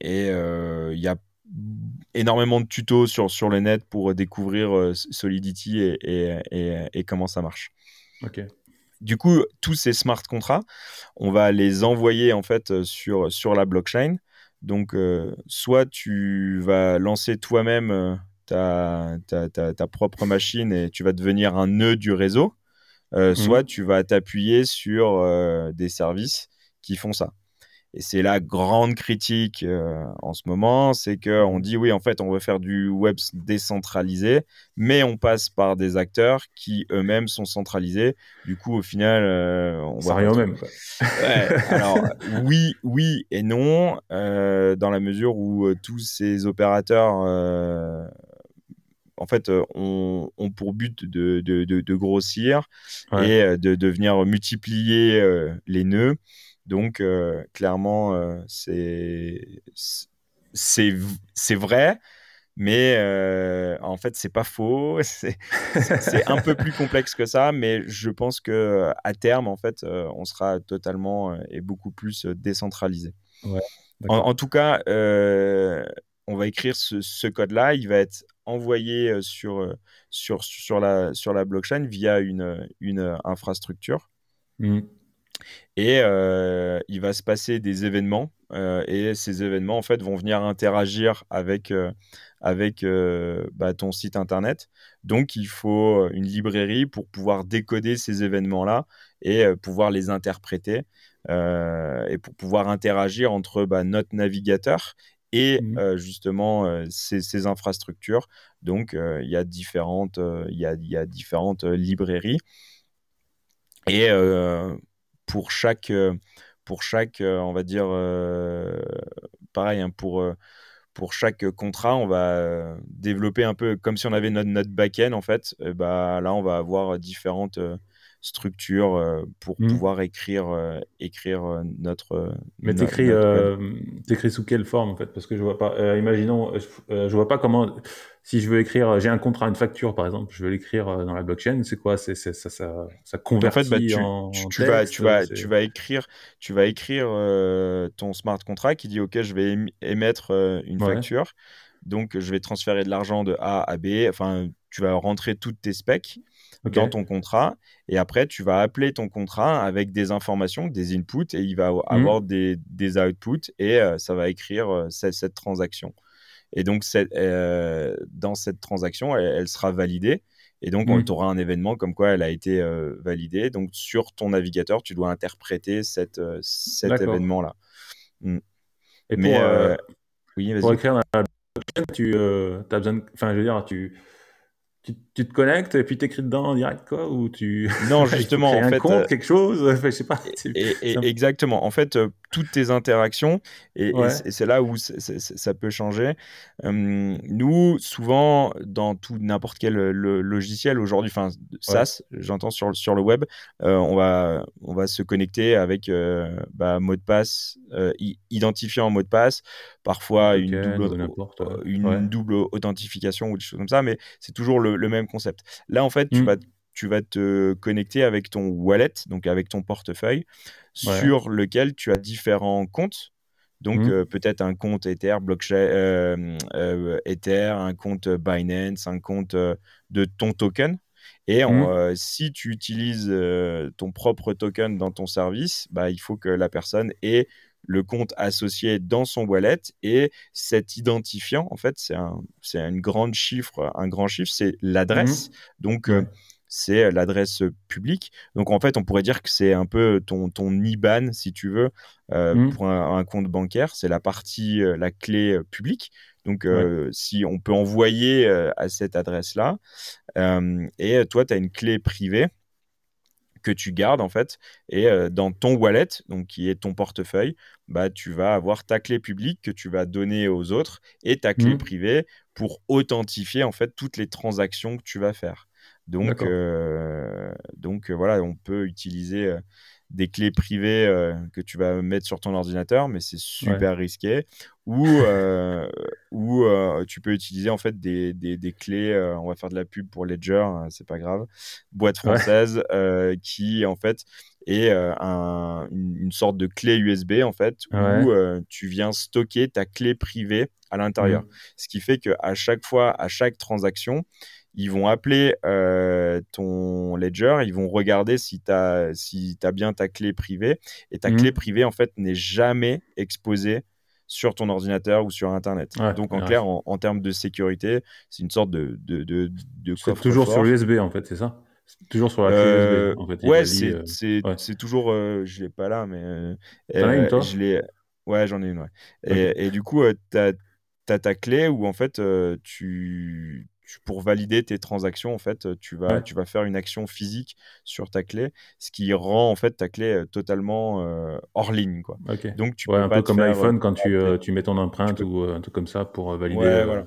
il y a énormément de tutos sur, sur le net pour découvrir euh, Solidity et, et, et, comment ça marche. Ok. Du coup, tous ces smart contrats, on va les envoyer en fait euh, sur, sur la blockchain. Donc, euh, soit tu vas lancer toi-même ta, ta, ta, propre machine et tu vas devenir un nœud du réseau, mhm. soit tu vas t'appuyer sur des services qui font ça. Et c'est la grande critique euh, en ce moment, c'est qu'on dit oui, en fait, on veut faire du web décentralisé, mais on passe par des acteurs qui eux-mêmes sont centralisés. Du coup, au final, euh, on va rien au même. alors oui, oui et non, euh, dans la mesure où tous ces opérateurs en fait, ont, pour but de, de, grossir et de, de, venir multiplier les nœuds. Donc, euh, clairement, euh, c'est c'est vrai, mais euh, en fait, c'est pas faux. C'est un peu plus complexe que ça, mais je pense que à terme, en fait, on sera totalement et beaucoup plus décentralisé. en, tout cas, on va écrire ce, code-là, il va être envoyé sur, sur, sur, la, sur la blockchain via une, une infrastructure. Mmh. Et il va se passer des événements et ces événements en fait vont venir interagir avec, avec bah, ton site internet. Donc il faut une librairie pour pouvoir décoder ces événements-là et pouvoir les interpréter et pour pouvoir interagir entre bah, notre navigateur et mmh. justement ces, infrastructures. Donc il y a différentes, il y a, y a différentes librairies. Et pour chaque, euh, pour chaque euh, on va dire, euh, pareil, hein, pour, pour chaque contrat, on va développer un peu comme si on avait notre, notre back-end, en fait. bah, là, on va avoir différentes structures pour mmh. pouvoir écrire, écrire notre. Mais t'écris, écris sous quelle forme, en fait? Parce que je vois pas, imaginons, je vois pas comment si je veux écrire, j'ai un contrat, une facture par exemple, je veux l'écrire euh, dans la blockchain, c'est quoi? C'est ça, ça, ça, convertit en, fait, bah, tu, en, tu, vas, tu vas, tu vas écrire, tu vas écrire euh, ton smart contract qui dit ok, je vais émettre euh, une facture, donc je vais transférer de l'argent de A à B. Enfin, tu vas rentrer toutes tes specs dans ton contrat et après tu vas appeler ton contrat avec des informations, des inputs et il va mmh. avoir des, des, outputs et ça va écrire cette, cette transaction. Et donc, euh, dans cette transaction, elle, sera validée. Et donc, on mmh. aura un événement comme quoi elle a été euh, validée. Donc, sur ton navigateur, tu dois interpréter cette, euh, cet événement-là. Mmh. Et pour, oui, pour écrire dans la blockchain, tu as besoin Enfin, je veux dire, tu tu, te connectes et puis t'écris dedans en direct quoi ou tu non justement en un fait compte, quelque chose je sais pas exactement. En fait toutes tes interactions et, c'est là où ça peut changer. Nous souvent dans tout n'importe quel logiciel aujourd'hui enfin SaaS j'entends sur sur le web on va on va se connecter avec bah, mot de passe identifiant mot de passe parfois une double une double authentification ou des choses comme ça mais c'est toujours le le, même concept. Là, en fait, tu, mmh. vas, tu vas te connecter avec ton wallet, donc avec ton portefeuille, sur lequel tu as différents comptes. Donc, mmh. euh, peut-être un compte Ether, blockchain, euh, euh, Ether, un compte Binance, un compte de ton token. Et mmh. si tu utilises ton propre token dans ton service, bah, il faut que la personne ait le compte associé dans son wallet et cet identifiant, en fait, c'est un, une grande chiffre, un grand chiffre, c'est l'adresse. Mmh. Donc, euh, c'est l'adresse publique. Donc, en fait, on pourrait dire que c'est un peu ton, ton IBAN, si tu veux, euh, mmh. pour un, compte bancaire. C'est la partie, euh, la clé publique. Donc, si on peut envoyer à cette adresse-là, et toi, tu as une clé privée que tu gardes en fait. Et dans ton wallet, donc qui est ton portefeuille, bah, tu vas avoir ta clé publique que tu vas donner aux autres et ta clé mmh. privée pour authentifier en fait toutes les transactions que tu vas faire. Donc, donc voilà, on peut utiliser des clés privées que tu vas mettre sur ton ordinateur, mais c'est super risqué. Ou, ou tu peux utiliser en fait des, des, des clés, on va faire de la pub pour Ledger, c'est pas grave, boîte française qui en fait est un, une, sorte de clé USB en fait où tu viens stocker ta clé privée à l'intérieur. Mmh. Ce qui fait qu'à chaque fois, à chaque transaction, ils vont appeler euh, ton ledger, ils vont regarder si tu as, si as bien ta clé privée. Et ta clé mmh. privée, en fait, n'est jamais exposée sur ton ordinateur ou sur Internet. Donc, en clair, en, termes de sécurité, c'est une sorte de, de, de, toujours sur USB, en fait, c'est ça? Toujours sur la clé USB. Euh, en fait, ouais, c'est toujours. Euh, je ne l'ai pas là, mais. T'en as une, toi? je Ouais, j'en ai une, ouais. Et, et, du coup, tu as, as, ta clé où, en fait, tu pour valider tes transactions, en fait, tu vas, tu vas faire une action physique sur ta clé, ce qui rend en fait ta clé totalement hors ligne. Quoi. Donc, tu un peu comme l'iPhone quand tu, tu, mets ton empreinte ou un truc comme ça pour valider. voilà.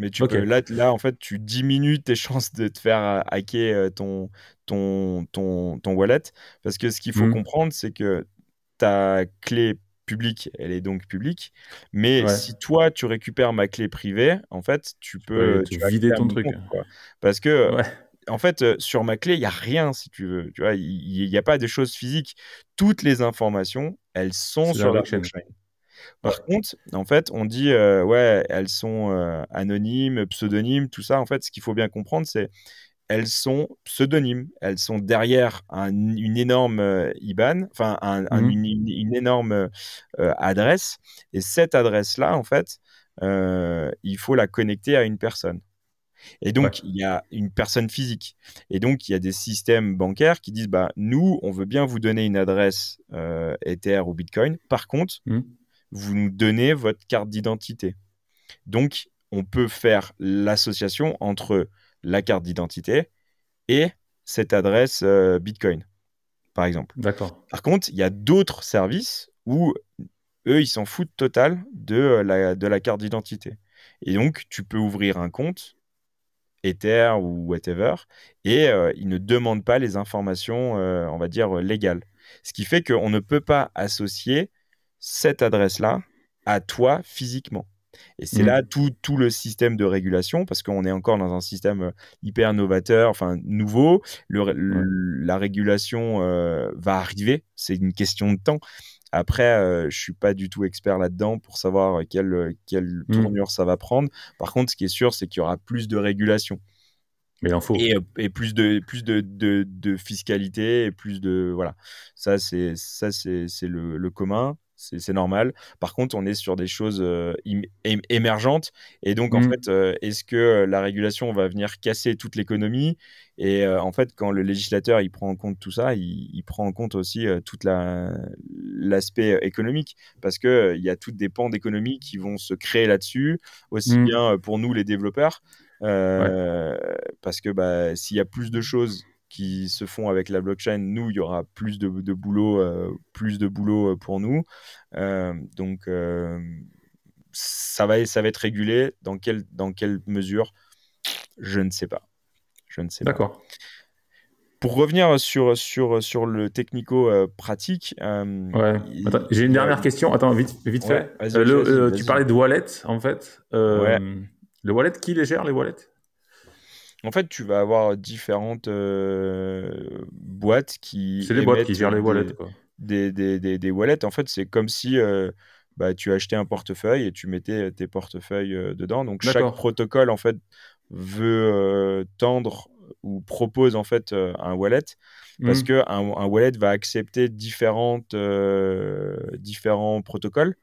Mais tu peux, là, là, en fait, tu diminues tes chances de te faire hacker ton, ton, ton, ton wallet. Parce que ce qu'il faut mmh. comprendre, c'est que ta clé publique, elle est donc publique. Mais si toi, tu récupères ma clé privée, en fait, tu peux tu vider ton truc. Parce que, en fait, euh, sur ma clé, il n'y a rien, si tu veux. Tu vois, il n'y a pas de choses physiques. Toutes les informations, elles sont sur la blockchain. Par contre, en fait, on dit, euh, ouais, elles sont euh, anonymes, pseudonymes, tout ça. En fait, ce qu'il faut bien comprendre, c'est elles sont pseudonymes. Elles sont derrière une énorme IBAN, enfin mmh. une, énorme adresse. Et cette adresse-là, en fait, il faut la connecter à une personne. Et donc, il y a une personne physique. Et donc, il y a des systèmes bancaires qui disent, bah, nous, on veut bien vous donner une adresse euh, Ether ou Bitcoin. Par contre, mmh. vous nous donnez votre carte d'identité. Donc, on peut faire l'association entre la carte d'identité et cette adresse euh, Bitcoin, par exemple. D'accord. Par contre, il y a d'autres services où eux, ils s'en foutent total de la, de la carte d'identité. Et donc, tu peux ouvrir un compte Ether ou whatever, et euh, ils ne demandent pas les informations, euh, on va dire, légales. Ce qui fait qu'on ne peut pas associer cette adresse-là à toi physiquement. Et c'est mmh. là tout, tout, le système de régulation, parce qu'on est encore dans un système euh, hyper novateur, enfin nouveau. La régulation va arriver, c'est une question de temps. Après, euh, je suis pas du tout expert là-dedans pour savoir quelle, quelle mmh. tournure ça va prendre. Par contre, ce qui est sûr, c'est qu'il y aura plus de régulation. Mais en faut. Et, euh, et, plus, de, plus de, de, de, fiscalité et plus de. Voilà. Ça, c'est le, le commun c'est normal. Par contre, on est sur des choses euh, émergentes. Et donc, en mmh. fait, euh, est-ce que euh, la régulation va venir casser toute l'économie? Et en fait, quand le législateur il prend en compte tout ça, il, prend en compte aussi tout l'aspect économique. Parce qu'il il y a toutes des pans d'économie qui vont se créer là-dessus, aussi mmh. bien pour nous, les développeurs. Parce que bah, s'il y a plus de choses qui se font avec la blockchain, nous, il y aura plus de, boulot, euh, plus de boulot euh, pour nous. Euh, donc, ça, va, ça va être régulé. Dans quelle, dans quelle mesure? Je ne sais pas. Je ne sais pas. D'accord. Pour revenir sur, sur, sur le technico-pratique. ouais. J'ai une dernière question. Attends, vite, vite fait. tu parlais de wallet, en fait. Le wallet, qui les gère, les wallets? En fait, tu vas avoir différentes euh, boîtes qui. C'est les boîtes qui gèrent les wallets, quoi. Des, des, des, wallets, en fait, c'est comme si euh, bah, tu achetais un portefeuille et tu mettais tes portefeuilles euh, dedans. Donc, chaque protocole, en fait, veut tendre ou propose, en fait, un wallet parce mmh. qu'un un wallet va accepter différentes, différents protocoles.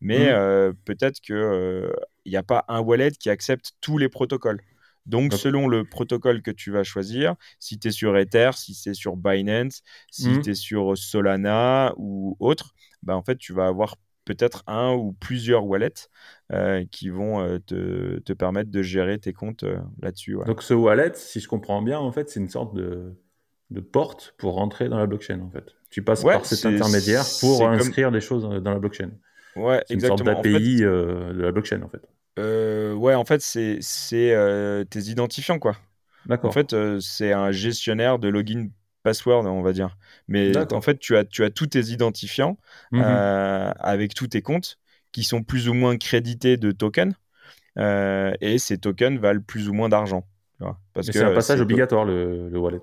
Mais mmh. peut-être qu'il n'y a pas un wallet qui accepte tous les protocoles. Donc, selon le protocole que tu vas choisir, si tu es sur Ether, si c'est sur Binance, si mmh. tu es sur Solana ou autre, bah, en fait, tu vas avoir peut-être un ou plusieurs wallets euh, qui vont euh, te, te, permettre de gérer tes comptes euh, là-dessus. Donc, ce wallet, si je comprends bien, en fait, c'est une sorte de, de, porte pour rentrer dans la blockchain, en fait. Tu passes par cet intermédiaire pour inscrire des choses dans la blockchain. Ouais, c'est une sorte d'API de la blockchain, en fait. Euh, ouais, en fait, c'est euh, tes identifiants, quoi. D'accord. En fait, euh, c'est un gestionnaire de login password, on va dire. Mais en fait, tu as, tu as tous tes identifiants mmh avec tous tes comptes qui sont plus ou moins crédités de tokens. et ces tokens valent plus ou moins d'argent. C'est un passage obligatoire, le, le, wallet.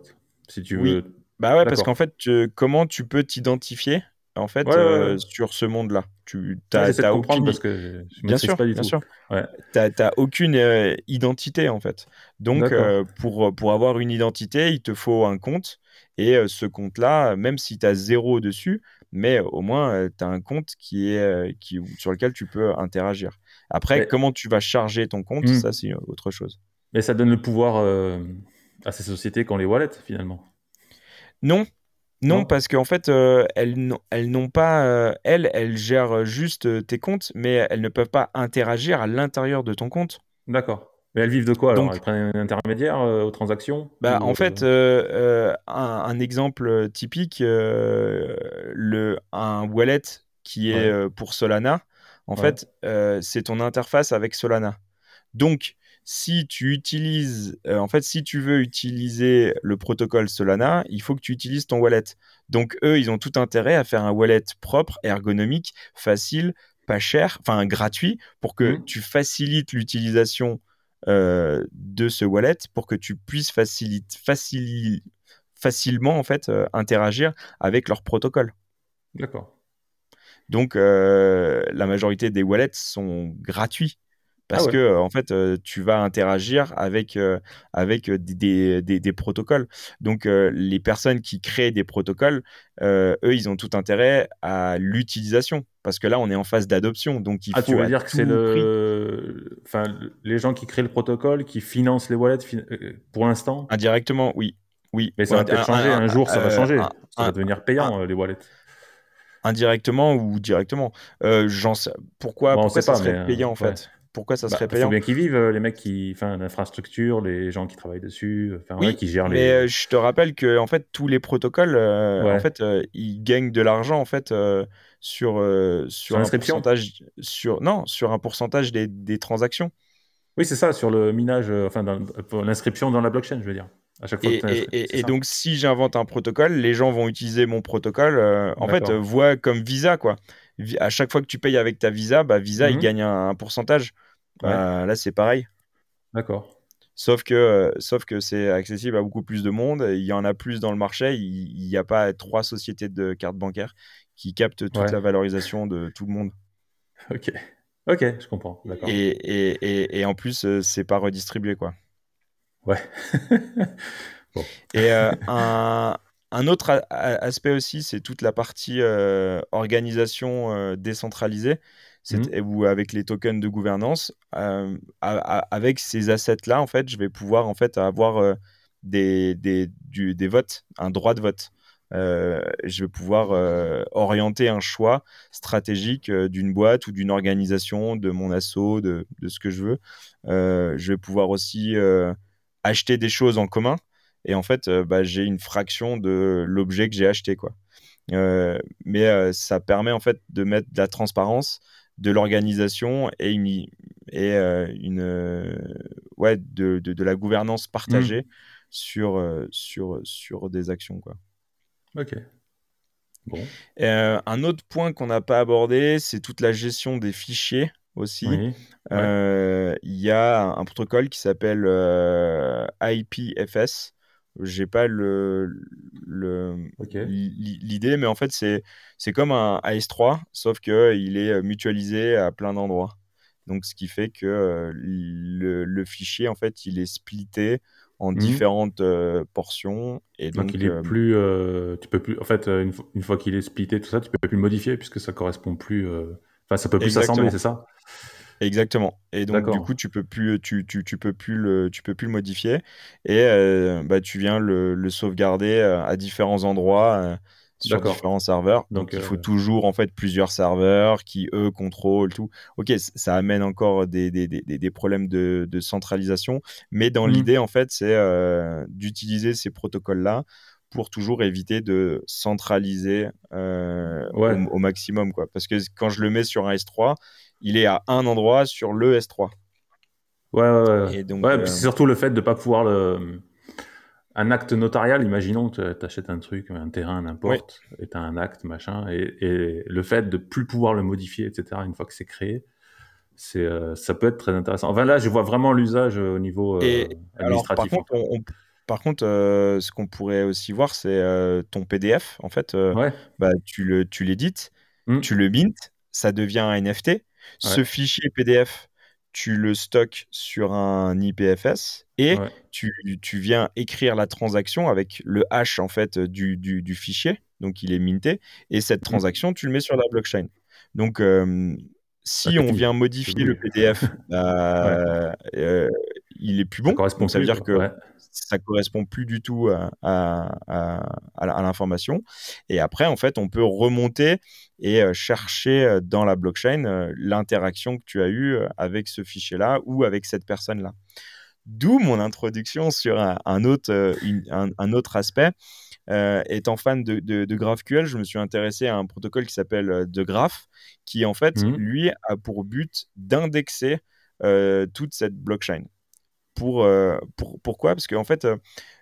Si tu veux. Bah ouais, parce qu'en fait, comment tu peux t'identifier en fait, euh, sur ce monde-là. Tu as, aucune... parce que je bien sûr, pas du bien tout. sûr. Ouais. T'as aucune euh, identité en fait. Donc, euh, pour, pour avoir une identité, il te faut un compte. Et ce compte-là, même si tu as zéro dessus, mais au moins tu as un compte qui est, qui, sur lequel tu peux interagir. Après, comment tu vas charger ton compte, hmm. ça c'est autre chose. Mais ça donne le pouvoir à ces sociétés qui ont les wallets finalement. Non, non, parce qu'en fait, euh, elles, n'ont pas. Euh, elles, elles gèrent juste euh, tes comptes, mais elles ne peuvent pas interagir à l'intérieur de ton compte. D'accord. Mais elles vivent de quoi alors? Elles prennent un intermédiaire aux transactions? Bah, En fait, un, exemple typique, le, un wallet qui est pour Solana, en fait, c'est ton interface avec Solana. Donc, si tu utilises, euh, en fait, si tu veux utiliser le protocole Solana, il faut que tu utilises ton wallet. Donc, eux, ils ont tout intérêt à faire un wallet propre, ergonomique, facile, pas cher, enfin gratuit, pour que mmh. tu facilites l'utilisation euh, de ce wallet, pour que tu puisses facilement en fait euh, interagir avec leur protocole. D'accord. Donc, la majorité des wallets sont gratuits. Parce ah que en fait tu vas interagir avec avec des, des, des, protocoles. Donc les personnes qui créent des protocoles eux ils ont tout intérêt à l'utilisation. Parce que là on est en phase d'adoption. Donc il ah, faut tu veux dire que c'est le enfin les gens qui créent le protocole qui financent les wallets pour l'instant? Indirectement oui. Oui. Mais ça va peut-être changer. un, jour ça va changer. ça va devenir payant les wallets. indirectement ou directement. J'en sais pourquoi pourquoi ça serait payant en fait? Pourquoi ça bah, serait payant Il faut bien qu'ils vivent, euh, les mecs qui, enfin, l'infrastructure, les gens qui travaillent dessus, enfin, qui gèrent les. Mais euh, je te rappelle que en fait, tous les protocoles, euh, en fait, ils gagnent de l'argent en fait sur sur un pourcentage, sur non, sur un pourcentage des, des transactions. Oui, c'est ça, sur le minage, enfin, l'inscription dans la blockchain, je veux dire. À chaque fois et, et, donc, si j'invente un protocole, les gens vont utiliser mon protocole, en fait, voient comme Visa, quoi à chaque fois que tu payes avec ta Visa, bah, Visa, il mhm. gagne un, pourcentage. Bah, là, c'est pareil. D'accord. Sauf que, euh, sauf que c'est accessible à beaucoup plus de monde. Il y en a plus dans le marché. Il n'y a pas trois sociétés de cartes bancaires qui captent toute la valorisation de tout le monde. Ok. Ok, je comprends. Et, et, et, en plus, euh, c'est pas redistribué, quoi. Ouais. Et euh, un, un autre aspect aussi, c'est toute la partie euh, organisation euh, décentralisée, mmh. ou avec les tokens de gouvernance. Euh, avec ces assets-là, en fait, je vais pouvoir en fait avoir des, des, des, votes, un droit de vote. je vais pouvoir orienter un choix stratégique d'une boîte ou d'une organisation, de mon assaut, de, de, ce que je veux. je vais pouvoir aussi acheter des choses en commun et en fait, euh, bah, j'ai une fraction de l'objet que j'ai acheté, quoi. Euh, mais euh, ça permet en fait de mettre de la transparence, de l'organisation et une, et, une ouais, de, de, la gouvernance partagée mmh. sur, sur, sur des actions, quoi. Ok. Bon. un autre point qu'on n'a pas abordé, c'est toute la gestion des fichiers aussi. Il y a un, protocole qui s'appelle IPFS j'ai pas le l'idée mais en fait c'est c'est comme un AS3 sauf que il est mutualisé à plein d'endroits. Donc ce qui fait que le, le, fichier en fait il est splitté en mmh différentes portions et donc, il est plus tu peux plus en fait une, fois qu'il est splitté tout ça tu peux plus le modifier puisque ça correspond plus enfin ça peut plus s'assembler c'est ça? Exactement. Et donc du coup, tu peux plus, tu, tu, tu, peux plus le, tu peux plus le modifier et euh, bah, tu viens le, le, sauvegarder euh, à différents endroits euh, sur différents serveurs. Donc, il faut toujours en fait plusieurs serveurs qui eux contrôlent tout. Ok, ça amène encore des, des, des, des problèmes de, de, centralisation, mais dans mmh. l'idée en fait, c'est d'utiliser ces protocoles là pour toujours éviter de centraliser au, au, maximum quoi. Parce que quand je le mets sur un S3 il est à un endroit sur le S3. Ouais, ouais, ouais. Et donc, ouais, c'est euh, surtout le fait de ne pas pouvoir le. Un acte notarial, imaginons que tu achètes un truc, un terrain, n'importe, et tu as un acte, machin, et, le fait de plus pouvoir le modifier, etc., une fois que c'est créé, c'est, euh, ça peut être très intéressant. Enfin là, je vois vraiment l'usage au niveau euh, administratif. par contre, par contre ce qu'on pourrait aussi voir, c'est ton PDF. En fait, bah, tu, le, tu l'édites, mmh. tu le mint, ça devient un NFT. Ce fichier PDF, tu le stockes sur un IPFS et tu, viens écrire la transaction avec le hash en fait du, du, fichier, donc il est minté, et cette mmh. transaction, tu le mets sur la blockchain. Donc, si on vient modifier le PDF, bah, euh, il est plus bon. Ça, ça veut dire que ça correspond plus du tout à, à, l'information. Et après, en fait, on peut remonter et euh, chercher euh, dans la blockchain l'interaction que tu as eue avec ce fichier-là ou avec cette personne-là. D'où mon introduction sur un, autre, un, autre aspect. Étant fan de, de, GraphQL, je me suis intéressé à un protocole qui s'appelle DeGraph, qui en fait, mmh. lui, a pour but d'indexer toute cette blockchain. Pour, euh, pour, pourquoi? Parce qu'en fait, euh,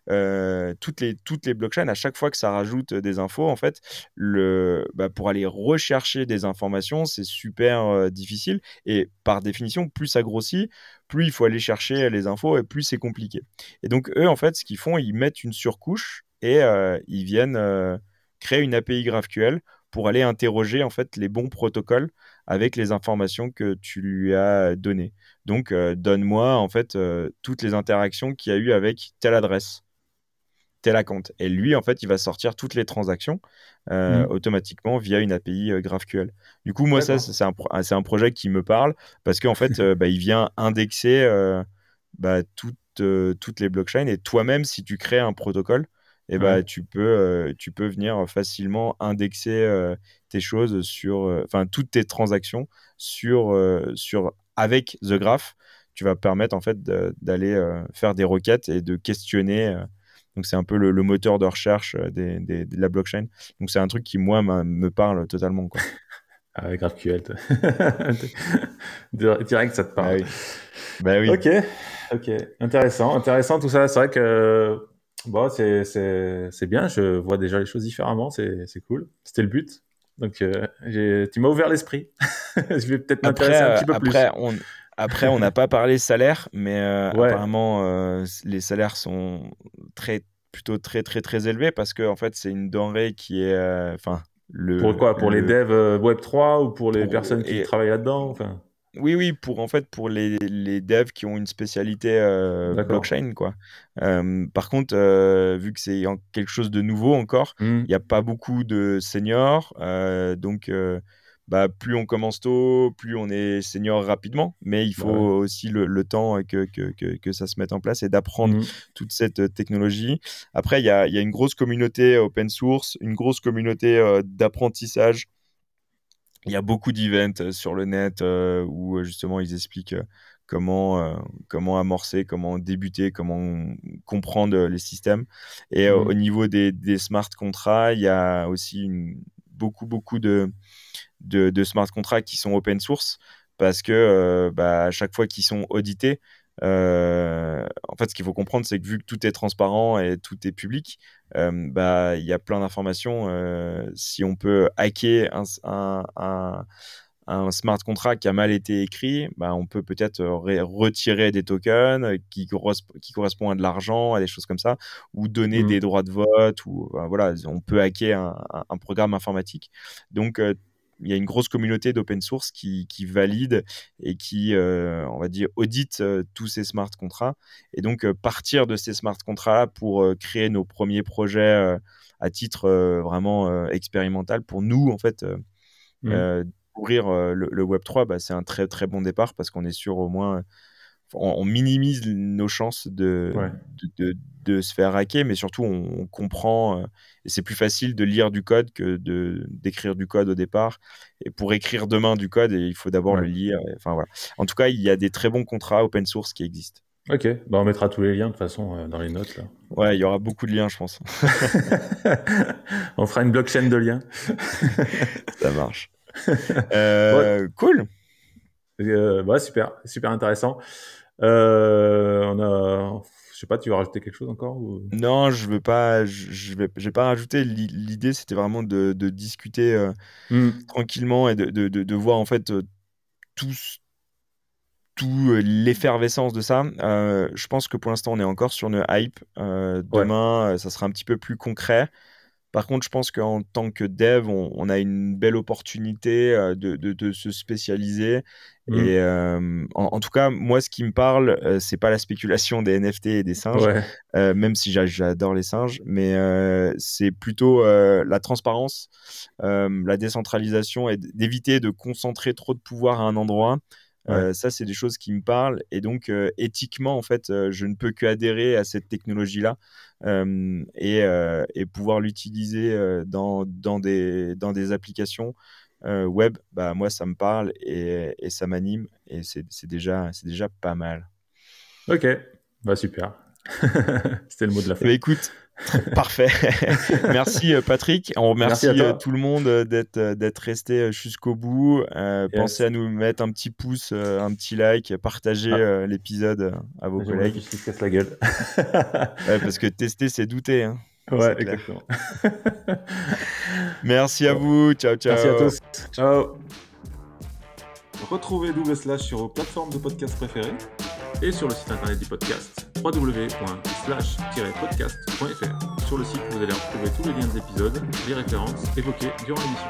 euh, toutes, les, toutes les blockchains, à chaque fois que ça rajoute des infos, en fait, le, bah, pour aller rechercher des informations, c'est super difficile. Et par définition, plus ça grossit, plus il faut aller chercher les infos et plus c'est compliqué. Et donc, eux, en fait, ce qu'ils font, ils mettent une surcouche et ils viennent créer une API GraphQL pour aller interroger en fait les bons protocoles avec les informations que tu lui as données. Donc, donne-moi en fait toutes les interactions qu'il y a eu avec telle adresse tel compte. Et lui, en fait, il va sortir toutes les transactions euh, mmh. automatiquement via une API euh, GraphQL. Du coup, moi, ça, c'est un, un, projet qui me parle parce qu'en fait, euh, bah, il vient indexer bah, toutes, toutes les blockchains. Et toi-même, si tu crées un protocole, et bah, tu, peux, tu peux venir facilement indexer tes choses sur, enfin, toutes tes transactions sur, sur, avec The Graph. Tu vas permettre en fait d'aller faire des requêtes et de questionner donc, c'est un peu le, moteur de recherche euh, des, de la blockchain. Donc, c'est un truc qui, moi, me parle totalement. Quoi. ah, GraphQL. Direct, ça te parle. Bah oui. Ok, ok. Intéressant, intéressant tout ça. C'est vrai que bon, c'est bien. Je vois déjà les choses différemment. C'est cool. C'était le but. Donc, euh, tu m'as ouvert l'esprit. je vais peut-être m'intéresser un petit peu après, plus. On... Après, on n'a pas parlé salaire, mais euh, apparemment, euh, les salaires sont très, plutôt très, très, très élevés parce que en fait, c'est une denrée qui est. Enfin, le. Pour quoi? Pour les devs Web3 ou pour les personnes qui travaillent là-dedans? Enfin... Oui, oui, pour en fait pour les, les devs qui ont une spécialité blockchain, quoi. par contre, vu que c'est quelque chose de nouveau encore, mmh. il n'y a pas beaucoup de seniors, donc bah, plus on commence tôt, plus on est senior rapidement, mais il bah faut aussi le, temps que, que, que, ça se mette en place et d'apprendre mmh. toute cette euh, technologie. Après, il y a, y a, une grosse communauté open source, une grosse communauté euh, d'apprentissage. Il y a beaucoup d'events euh, sur le net où justement ils expliquent comment, comment amorcer, comment débuter, comment comprendre les systèmes. Et mmh. au niveau des, des, smart contracts, il y a aussi beaucoup, beaucoup de, de, smart contracts qui sont open source parce que euh, bah, à chaque fois qu'ils sont audités, euh, en fait, ce qu'il faut comprendre, c'est que vu que tout est transparent et tout est public, euh, bah, il y a plein d'informations. si on peut hacker un, un, smart contract qui a mal été écrit, bah, on peut peut-être retirer des tokens qui, qui correspondent à de l'argent, à des choses comme ça, ou donner mmh. des droits de vote, ou voilà, on peut hacker un, un programme informatique. Donc, il y a une grosse communauté d'open source qui, valide et qui, euh, on va dire, audite euh, tous ces smart contrats. Et donc, euh, partir de ces smart contrats pour créer nos premiers projets à titre vraiment expérimental pour nous, en fait, mmh. ouvrir le, Web3, bah, c'est un très, très bon départ parce qu'on est sûr au moins on, minimise nos chances de, de, se faire hacker, mais surtout on, comprend, euh, et c'est plus facile de lire du code que de, d'écrire du code au départ. Et pour écrire demain du code, il faut d'abord le lire. enfin, voilà. En tout cas, il y a des très bons contrats open source qui existent. Ok, bah, on mettra tous les liens de toute façon euh, dans les notes. Là. Ouais, il y aura beaucoup de liens, je pense. on fera une blockchain de liens. Ça marche. Euh, cool. super, super intéressant. Euh, on a, je sais pas, tu veux rajouter quelque chose encore Non, je veux pas, je vais, pas rajouter. L'idée, c'était vraiment de, discuter euh, hmm. tranquillement et de, voir en fait euh, tout, tout l'effervescence de ça. je pense que pour l'instant, on est encore sur une hype. demain, ça sera un petit peu plus concret. Par contre, je pense qu'en tant que dev, on, a une belle opportunité euh, de, se spécialiser. Mmh. Et euh, en, tout cas, moi, ce qui me parle, ce euh, c'est pas la spéculation des NFT et des singes, même si j'adore les singes, mais c'est plutôt la transparence, la décentralisation et d'éviter de concentrer trop de pouvoir à un endroit. ça, c'est des choses qui me parlent. Et donc, éthiquement, en fait, je ne peux que adhérer à cette technologie-là et, pouvoir l'utiliser dans, dans, des, dans des applications web. Bah, moi, ça me parle et, et ça m'anime. Et c'est déjà, déjà pas mal. Ok, bah, super. C'était le mot de la fin. Bah, écoute, Parfait. Merci euh, Patrick. On remercie euh, tout le monde euh, d'être d'être resté jusqu'au bout. Pensez à nous mettre un petit pouce, un petit like, partager ah. l'épisode à vos collègues. Qui se casse la gueule. parce que tester, c'est douter. Hein. Ouais, exactement. Merci à vous. Ciao, ciao. Merci à tous. Ciao. Retrouvez Double Slash sur vos plateformes de podcast préférées et sur le site internet du podcast www.slash-podcast.fr. Sur le site, vous allez retrouver tous les liens des épisodes, les références évoquées durant l'émission.